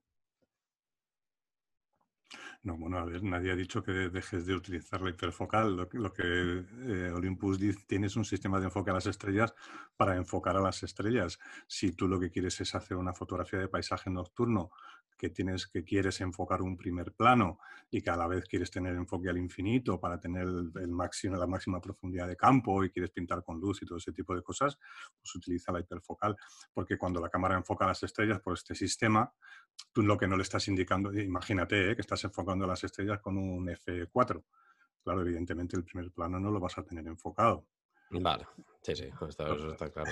No, bueno, a ver, nadie ha dicho que dejes de utilizar la hiperfocal. Lo, que eh, Olympus dice, tienes un sistema de enfoque a las estrellas para enfocar a las estrellas. Si tú lo que quieres es hacer una fotografía de paisaje nocturno, que, tienes, que quieres enfocar un primer plano y que a la vez quieres tener enfoque al infinito para tener el, máximo, la máxima profundidad de campo y quieres pintar con luz y todo ese tipo de cosas, pues utiliza la hiperfocal. Porque cuando la cámara enfoca las estrellas por este sistema, tú lo que no le estás indicando, imagínate ¿eh? que estás enfocando las estrellas con un F4. Claro, evidentemente el primer plano no lo vas a tener enfocado. Vale, sí, sí, eso está claro.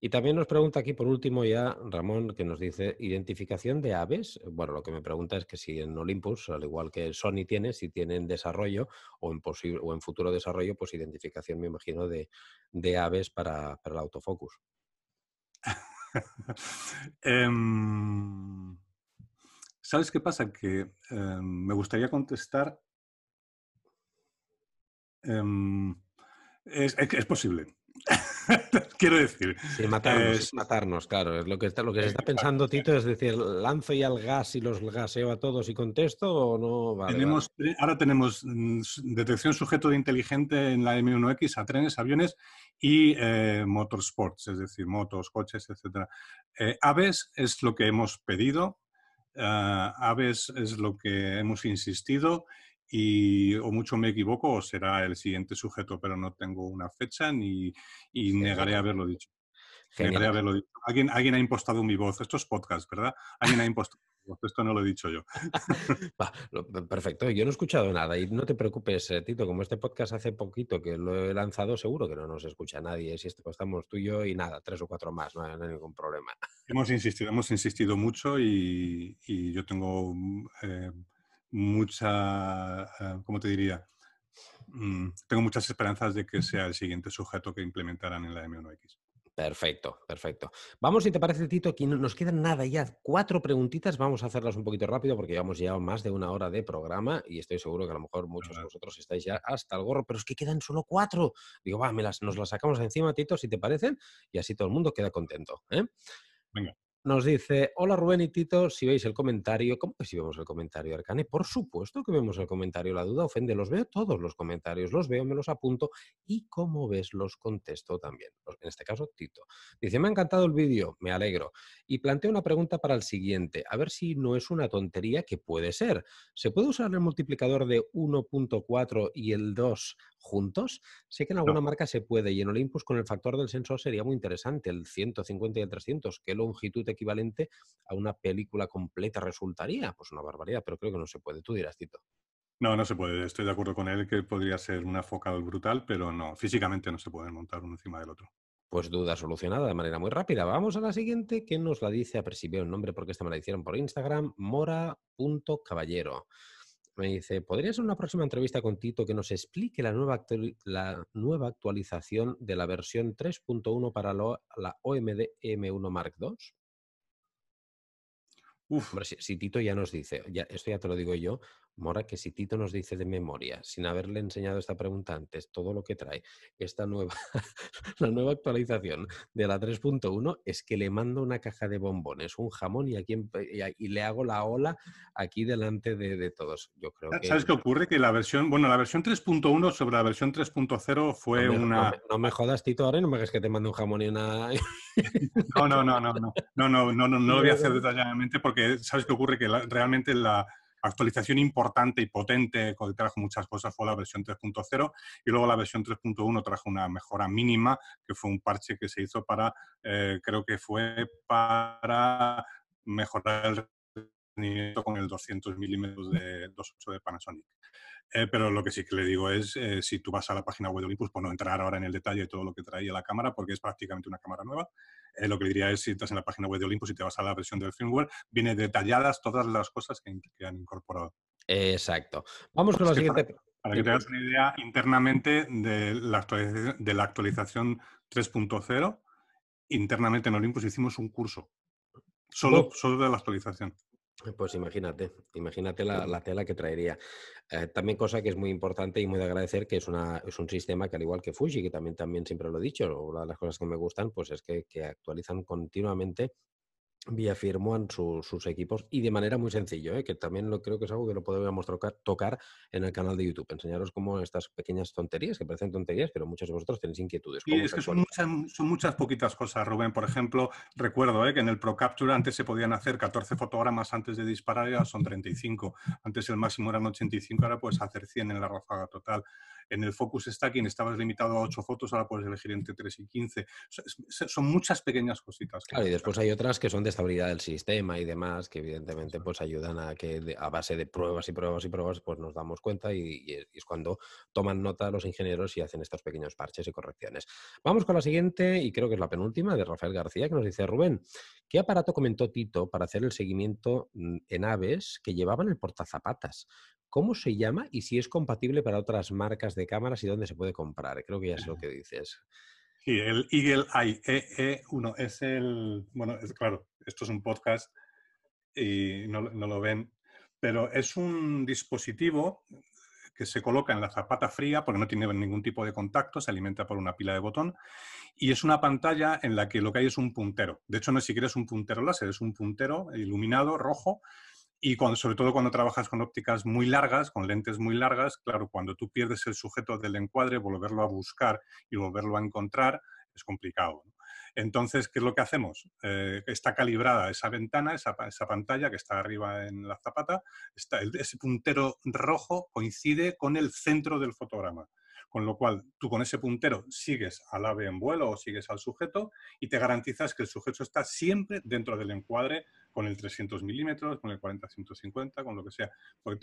Y también nos pregunta aquí, por último, ya Ramón, que nos dice identificación de aves. Bueno, lo que me pregunta es que si en Olympus, al igual que Sony tiene, si tienen desarrollo o en, posible, o en futuro desarrollo, pues identificación, me imagino, de, aves para, para el autofocus. Em, ¿Sabes qué pasa? Que em, me gustaría contestar. Em, es, posible. Quiero decir. Sí, matarnos, matarnos, claro. Es lo que, está, lo que se está pensando, Tito, es decir, ¿lanzo ya el gas y los gaseo a todos y contesto o no? tenemos, Ahora tenemos mm, detección sujeto de inteligente en la M1X a trenes, aviones y eh, motorsports, es decir, motos, coches, etc. Eh, aves es lo que hemos pedido Ah, aves es lo que hemos insistido y o mucho me equivoco o será el siguiente sujeto, pero no tengo una fecha ni y negaré haberlo dicho. Negaré haberlo dicho. Alguien, alguien ha impostado mi voz. Esto es podcast, ¿verdad? Alguien ha impostado esto no lo he dicho yo. perfecto, yo no he escuchado nada y no te preocupes, eh, Tito, como este podcast hace poquito que lo he lanzado, seguro que no nos escucha nadie. Si esto estamos tú y yo y nada, tres o cuatro más, no hay, ningún problema. Hemos insistido, hemos insistido mucho y, yo tengo eh, mucha, eh, ¿cómo te diría? Mm, tengo muchas esperanzas de que sea el siguiente sujeto que implementarán en la M1X. Perfecto, perfecto. Vamos, si te parece, Tito, aquí nos quedan nada ya, cuatro preguntitas, vamos a hacerlas un poquito rápido porque llevamos ya más de una hora de programa y estoy seguro que a lo mejor muchos de vosotros estáis ya hasta el gorro, pero es que quedan solo cuatro. Digo, va, me las, nos las sacamos encima, Tito, si te parecen, y así todo el mundo queda contento. ¿eh? Venga. Nos dice, hola Rubén y Tito, si veis el comentario, ¿cómo que si vemos el comentario, Arcane? Por supuesto que vemos el comentario, la duda ofende, los veo todos los comentarios, los veo, me los apunto y como ves los contesto también. En este caso, Tito. Dice, me ha encantado el vídeo, me alegro. Y plantea una pregunta para el siguiente, a ver si no es una tontería que puede ser. ¿Se puede usar el multiplicador de 1.4 y el 2 juntos? Sé que en alguna marca se puede y en Olympus con el factor del sensor sería muy interesante, el 150 y el 300. ¿Qué longitud equivalente a una película completa resultaría? Pues una barbaridad, pero creo que no se puede. Tú dirás, Tito. No, no se puede. Estoy de acuerdo con él que podría ser una focal brutal, pero no, físicamente no se pueden montar uno encima del otro. Pues duda solucionada de manera muy rápida. Vamos a la siguiente que nos la dice, a veo el nombre porque esta me la hicieron por Instagram, mora.caballero. Me dice, ¿podría ser una próxima entrevista con Tito que nos explique la nueva, la nueva actualización de la versión 3.1 para la OMD M1 Mark II? Uf. si, Tito ya nos dice, ya, esto ya te lo digo yo, Mora, que si Tito nos dice de memoria, sin haberle enseñado esta pregunta antes, todo lo que trae esta nueva, la nueva actualización de la 3.1, es que le mando una caja de bombones, un jamón y, aquí, y, le hago la ola aquí delante de, todos. Yo creo que... ¿Sabes qué ocurre? Que la versión, bueno, la versión 3.1 sobre la versión 3.0 fue una... No me, jodas, Tito, ahora no me hagas que te mande un jamón y una... no, no, no, no, no, no, no, no, no, lo voy a hacer detalladamente porque ¿sabes qué ocurre? Que realmente la actualización importante y potente que trajo muchas cosas fue la versión 3.0 y luego la versión 3.1 trajo una mejora mínima que fue un parche que se hizo para, eh, creo que fue para mejorar el rendimiento con el 200 milímetros de 2.8 de Panasonic. Eh, pero lo que sí que le digo es, eh, si tú vas a la página web de Olympus, por no entrar ahora en el detalle de todo lo que traía la cámara, porque es prácticamente una cámara nueva, eh, lo que diría es, si estás en la página web de Olympus y te vas a la versión del firmware, viene detalladas todas las cosas que, han incorporado. Exacto. Vamos con la siguiente. Para, que te hagas una idea internamente de la actualización, de la actualización 3.0, internamente en Olympus hicimos un curso solo, solo de la actualización. Pues imagínate, imagínate la, tela que traería. Eh, también cosa que es muy importante y muy de agradecer, que es, una, es un sistema que al igual que Fuji, que también, también siempre lo he dicho, una de las cosas que me gustan, pues es que, actualizan continuamente vía firmware sus equipos y de manera muy sencilla, ¿eh? que también lo, creo que es algo que lo podríamos tocar, tocar en el canal de YouTube. Enseñaros cómo estas pequeñas tonterías, que parecen tonterías, pero muchos de vosotros tenéis inquietudes. Y es que son muchas, son muchas, poquitas cosas, Rubén. Por ejemplo, recuerdo ¿eh? que en el Pro Capture antes se podían hacer 14 fotogramas antes de disparar y ahora son 35. Antes el máximo eran 85, ahora puedes hacer 100 en la ráfaga total. En el Focus Stacking estabas limitado a 8 fotos, ahora puedes elegir entre 3 y 15. Son muchas pequeñas cositas. Claro, y después hay otras que son de estabilidad del sistema y demás, que evidentemente pues ayudan a que a base de pruebas y pruebas y pruebas pues nos damos cuenta y, es cuando toman nota los ingenieros y hacen estos pequeños parches y correcciones. Vamos con la siguiente y creo que es la penúltima de Rafael García que nos dice Rubén, ¿qué aparato comentó Tito para hacer el seguimiento mm, en aves que llevaban el portazapatas? ¿Cómo se llama y si es compatible para otras marcas de cámaras y dónde se puede comprar? Creo que ya es lo que dices. Sí, el Eagle Eye EE1 es el, bueno, es claro, esto es un podcast y no, no, lo ven, pero es un dispositivo que se coloca en la zapata fría porque no tiene ningún tipo de contacto, se alimenta por una pila de botón y es una pantalla en la que lo que hay es un puntero. De hecho, no es siquiera es un puntero láser, es un puntero iluminado rojo y sobre todo cuando trabajas con ópticas muy largas, con lentes muy largas, claro, cuando tú pierdes el sujeto del encuadre, volverlo a buscar y volverlo a encontrar es complicado. Entonces, ¿qué es lo que hacemos? Eh, está calibrada esa ventana, esa, esa, pantalla que está arriba en la zapata, está, ese puntero rojo coincide con el centro del fotograma. Con lo cual, tú con ese puntero sigues al ave en vuelo o sigues al sujeto y te garantizas que el sujeto está siempre dentro del encuadre con el 300 milímetros, con el 40-150, con lo que sea.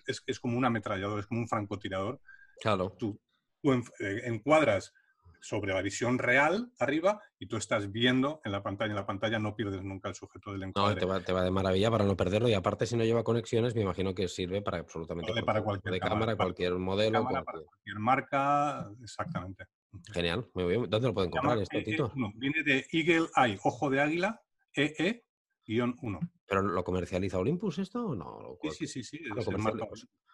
Es, es, como un ametrallador, es como un francotirador. Claro. Tú, tú eh, encuadras sobre la visión real arriba y tú estás viendo en la pantalla. En la pantalla no pierdes nunca el sujeto del encuadre. No, te va, te va de maravilla para no perderlo y aparte si no lleva conexiones me imagino que sirve para absolutamente vale, para cualquier de cámara, cualquier modelo. cualquier... Para cualquier marca, exactamente. Genial, muy bien. ¿Dónde lo pueden comprar esto, Tito? viene de Eagle Eye, ojo de águila, EE-1. ¿Pero lo comercializa Olympus esto o no? Sí, sí, sí. sí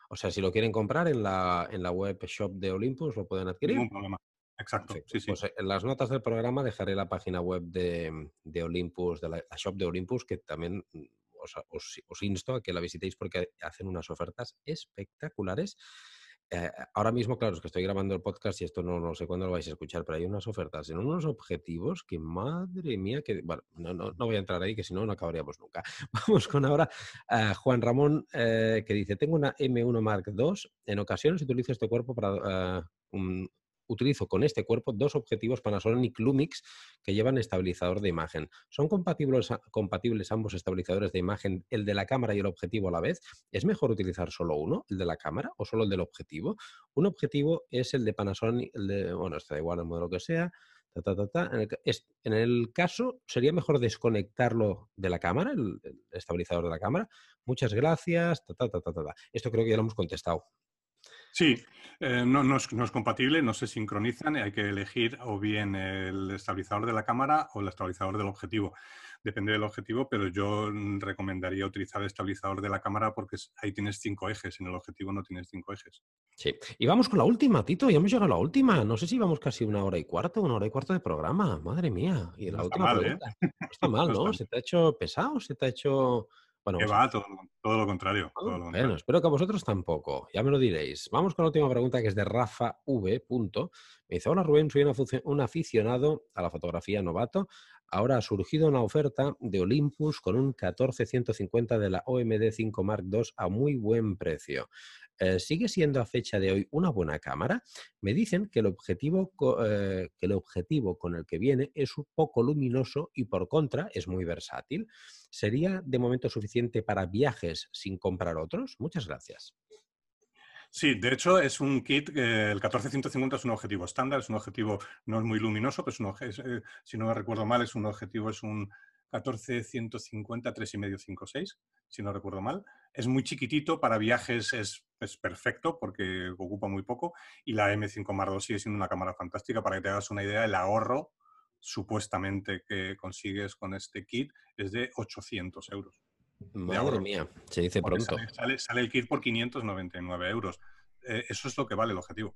o sea, si lo quieren comprar en la, en la web shop de Olympus, lo pueden adquirir. Ningún problema. Exacto. Sí, sí. Pues en las notas del programa dejaré la página web de, de Olympus, de la, shop de Olympus, que también mm, os, os, insto a que la visitéis porque hacen unas ofertas espectaculares. Eh, ahora mismo, claro, es que estoy grabando el podcast y esto no, no, sé cuándo lo vais a escuchar, pero hay unas ofertas en unos objetivos que, madre mía, que, bueno, no, no, no voy a entrar ahí, que si no, no acabaríamos nunca. Vamos con ahora a Juan Ramón, eh, que dice, tengo una M1 Mark II, en ocasiones utilizo este cuerpo para un, utilizo con este cuerpo dos objetivos Panasonic Lumix que llevan estabilizador de imagen. ¿Son compatibles, compatibles ambos estabilizadores de imagen, el de la cámara y el objetivo a la vez? ¿Es mejor utilizar solo uno, el de la cámara, o solo el del objetivo? Un objetivo es el de Panasonic, el de, bueno, está igual el modelo que sea, En, el, en, el, caso, ¿sería mejor desconectarlo de la cámara, el, el estabilizador de la cámara? Muchas gracias. Esto creo que ya lo hemos contestado. Sí, eh, no, no, es, compatible, no se sincronizan, hay que elegir o bien el estabilizador de la cámara o el estabilizador del objetivo. Depende del objetivo, pero yo recomendaría utilizar el estabilizador de la cámara porque ahí tienes cinco ejes, en el objetivo no tienes cinco ejes. Sí, y vamos con la última, Tito, ya hemos llegado a la última. No sé si vamos casi una hora y cuarto, una hora y cuarto de programa, madre mía. Y la última está mal, ¿eh? No está mal, ¿no? ¿Se te ha hecho pesado? ¿Se te ha hecho bueno, va, todo, lo contrario, bueno, espero que a vosotros tampoco, ya me lo diréis. Vamos con la última pregunta que es de Rafa V. Me dice, hola Rubén, soy un aficionado a la fotografía novato. Ahora ha surgido una oferta de Olympus con un 14150 de la OMD 5 Mark II a muy buen precio. Eh, ¿Sigue siendo a fecha de hoy una buena cámara? Me dicen que el, objetivo, eh, que el objetivo con el que viene es un poco luminoso y por contra es muy versátil. ¿Sería de momento suficiente para viajes sin comprar otros? Muchas gracias. Sí, de hecho es un kit, el 14150 es un objetivo estándar, es un objetivo no es muy luminoso, pero es un, eh, si no me recuerdo mal, es un objetivo, es un 14-150 3,5-5,6, si no recuerdo mal. Es muy chiquitito, para viajes es, perfecto porque ocupa muy poco. Y la M5 Mark II sigue siendo una cámara fantástica. Para que te hagas una idea, el ahorro supuestamente que consigues con este kit es de 800 euros. Madre mía, se dice pronto. Sale, el kit por 599 euros. Eh, eso es lo que vale el objetivo.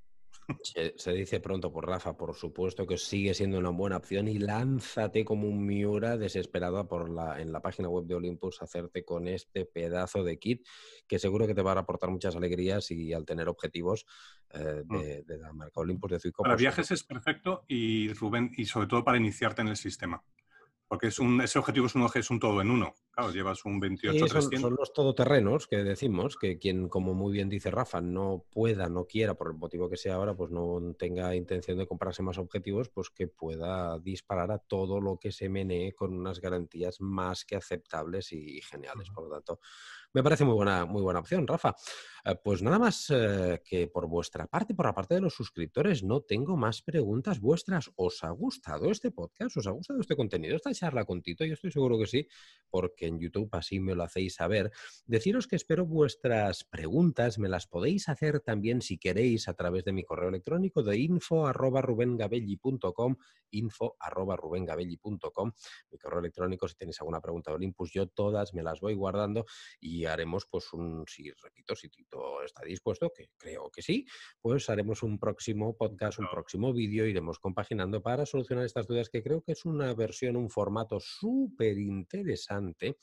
Se, dice pronto por Rafa, por supuesto que sigue siendo una buena opción y lánzate como un Miura desesperado por la, en la página web de Olympus hacerte con este pedazo de kit que seguro que te va a aportar muchas alegrías y al tener objetivos eh, mm. de, la marca Olympus de Zuico. Para pues viajes es perfecto y Rubén, y sobre todo para iniciarte en el sistema. Porque es un, ese objetivo es un, es un todo en uno. Claro, llevas un 28 son, son, los todoterrenos que decimos, que quien, como muy bien dice Rafa, no pueda, no quiera, por el motivo que sea ahora, pues no tenga intención de comprarse más objetivos, pues que pueda disparar a todo lo que se menee con unas garantías más que aceptables y geniales. Por lo tanto, me parece muy buena, muy buena opción, Rafa. Eh, pues nada más eh, que por vuestra parte, por la parte de los suscriptores, no tengo más preguntas vuestras. ¿Os ha gustado este podcast? ¿Os ha gustado este contenido? Esta charla con Tito, yo estoy seguro que sí, porque en YouTube así me lo hacéis saber. Deciros que espero vuestras preguntas, me las podéis hacer también si queréis a través de mi correo electrónico de info arroba info arroba Mi correo electrónico, si tenéis alguna pregunta de Olympus, yo todas me las voy guardando y haremos pues un, si repito, si Tito está dispuesto, que creo que sí, pues haremos un próximo podcast, un próximo vídeo, iremos compaginando para solucionar estas dudas que creo que es una versión, un formato súper interesante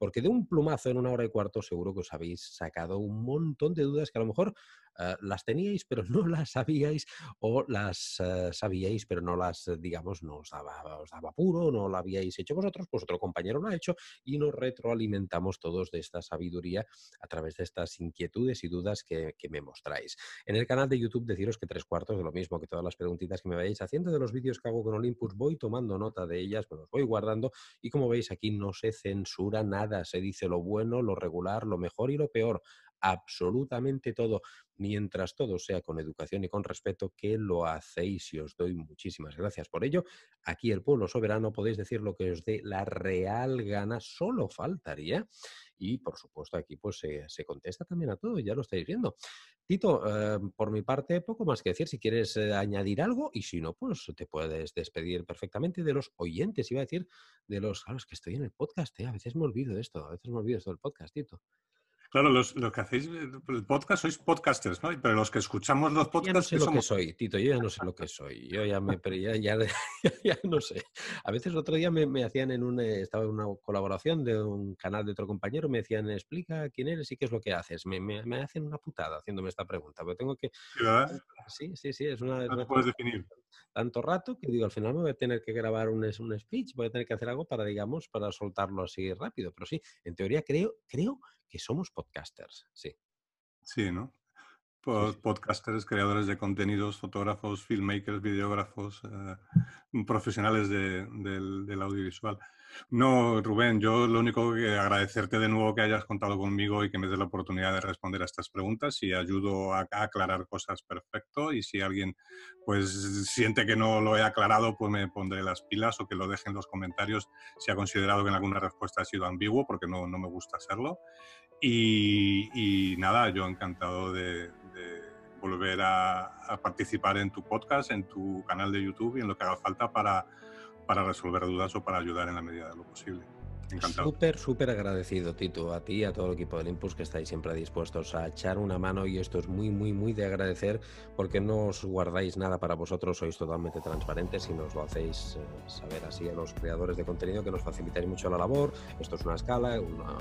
porque de un plumazo en una hora y cuarto seguro que os habéis sacado un montón de dudas que a lo mejor eh, las teníais pero no las sabíais o las eh, sabíais pero no las, eh, digamos, no os daba, os puro, no lo habíais hecho vosotros, pues otro compañero lo ha hecho y nos retroalimentamos todos de esta sabiduría a través de estas inquietudes y dudas que, que me mostráis. En el canal de YouTube deciros que tres cuartos de lo mismo que todas las preguntitas que me vayáis haciendo de los vídeos que hago con Olympus, voy tomando nota de ellas, me los voy guardando y como veis aquí no se censura nada, se dice lo bueno, lo regular, lo mejor y lo peor absolutamente todo, mientras todo sea con educación y con respeto, que lo hacéis y os doy muchísimas gracias por ello. Aquí el pueblo soberano podéis decir lo que os dé la real gana, solo faltaría. Y por supuesto aquí pues se, contesta también a todo, ya lo estáis viendo. Tito, eh, por mi parte poco más que decir, si quieres eh, añadir algo y si no, pues te puedes despedir perfectamente de los oyentes, iba a decir, de los, claro, es que estoy en el podcast, eh, a veces me olvido de esto, a veces me olvido de esto del podcast, Tito. Claro, los, que hacéis el podcast sois podcasters, ¿no? Pero los que escuchamos los podcasts... no sé lo que soy, Tito, yo ya no sé lo que soy. Yo ya me... Ya, ya, ya, no sé. A veces el otro día me, hacían en un... Eh, estaba en una colaboración de un canal de otro compañero, me decían, explica quién eres y qué es lo que haces. Me, me, hacen una putada haciéndome esta pregunta, pero tengo que... Sí, sí, sí, es una... No puedes definir. Tanto rato que digo, al final me voy a tener que grabar un, un speech, voy a tener que hacer algo para, digamos, para soltarlo así rápido. Pero sí, en teoría creo, creo que somos podcasters, sí. Sí, ¿no? Podcasters, creadores de contenidos, fotógrafos, filmmakers, videógrafos, eh, profesionales del, audiovisual. No, Rubén, yo lo único que agradecerte de nuevo que hayas contado conmigo y que me des la oportunidad de responder a estas preguntas y ayudo a, aclarar cosas perfecto y si alguien pues siente que no lo he aclarado pues me pondré las pilas o que lo deje en los comentarios si ha considerado que en alguna respuesta ha sido ambiguo porque no, no me gusta hacerlo. Y, nada, yo encantado de, volver a, participar en tu podcast, en tu canal de YouTube y en lo que haga falta para, para resolver dudas o para ayudar en la medida de lo posible. Encantado. Súper, súper agradecido, Tito, a ti y a todo el equipo del Impulse que estáis siempre dispuestos a echar una mano y esto es muy, muy, muy de agradecer porque no os guardáis nada para vosotros, sois totalmente transparentes y nos lo hacéis eh, saber así a los creadores de contenido que nos facilitáis mucho la labor. Esto es una escala, una,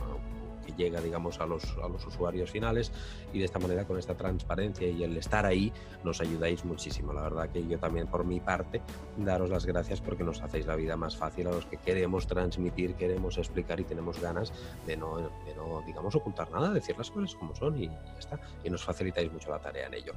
llega, digamos, a los, a los usuarios finales y de esta manera, con esta transparencia y el estar ahí, nos ayudáis muchísimo. La verdad que yo también, por mi parte, daros las gracias porque nos hacéis la vida más fácil a los que queremos transmitir, queremos explicar y tenemos ganas de no, de no digamos, ocultar nada, decir las cosas como son y ya está. Y nos facilitáis mucho la tarea en ello.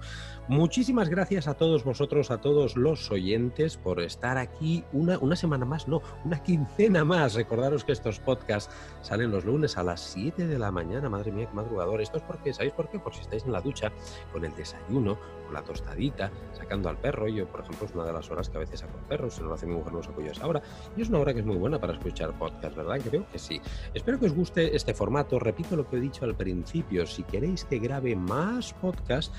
Muchísimas gracias a todos vosotros, a todos los oyentes por estar aquí una, una semana más, no, una quincena más. Recordaros que estos podcasts salen los lunes a las 7 de la mañana, madre mía, qué madrugador. Esto es porque, ¿sabéis por qué? Por si estáis en la ducha, con el desayuno, con la tostadita, sacando al perro. Yo, por ejemplo, es una de las horas que a veces saco al perro, no lo hace mi mujer, no saco yo esa hora. Y es una hora que es muy buena para escuchar podcast, ¿verdad? Creo que sí. Espero que os guste este formato. Repito lo que he dicho al principio. Si queréis que grabe más podcast,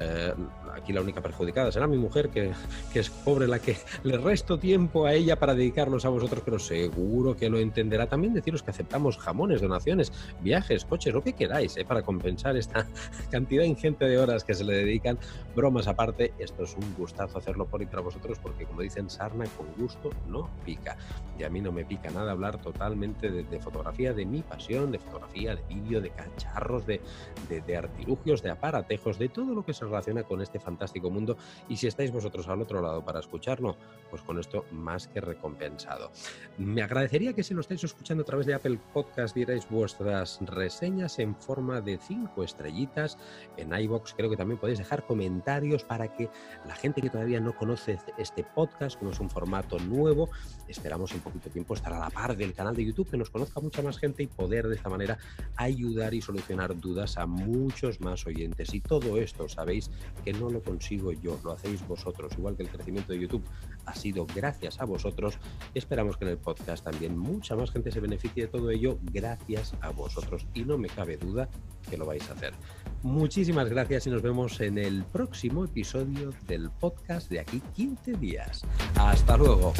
eh, aquí la única perjudicada será mi mujer, que, que, es pobre la que le resto tiempo a ella para dedicarlos a vosotros, pero seguro que lo entenderá. También deciros que aceptamos jamones, donaciones, viajes, coches, lo que queráis, ¿eh? para compensar esta cantidad ingente de horas que se le dedican. Bromas aparte, esto es un gustazo hacerlo por y para vosotros porque como dicen, sarna con gusto no pica. Y a mí no me pica nada hablar totalmente de, fotografía, de mi pasión, de fotografía, de vídeo, de cacharros, de, de artilugios, de aparatejos, de todo lo que se relaciona con este fantástico mundo. Y si estáis vosotros al otro lado para escucharlo, pues con esto más que recompensado. Me agradecería que si lo estáis escuchando a través de Apple Podcast dierais vuestras reseñas en forma de cinco estrellitas en iBox. Creo que también podéis dejar comentarios para que la gente que todavía no conoce este podcast, como es un formato nuevo, esperamos en poquito tiempo estar a la par del canal de YouTube, que nos conozca mucha más gente y poder de esta manera ayudar y solucionar dudas a muchos más oyentes. Y todo esto, sabéis que lo consigo yo, lo hacéis vosotros, igual que el crecimiento de YouTube ha sido gracias a vosotros. Esperamos que en el podcast también mucha más gente se beneficie de todo ello gracias a vosotros y no me cabe duda que lo vais a hacer. Muchísimas gracias y nos vemos en el próximo episodio del podcast de aquí 15 días. Hasta luego.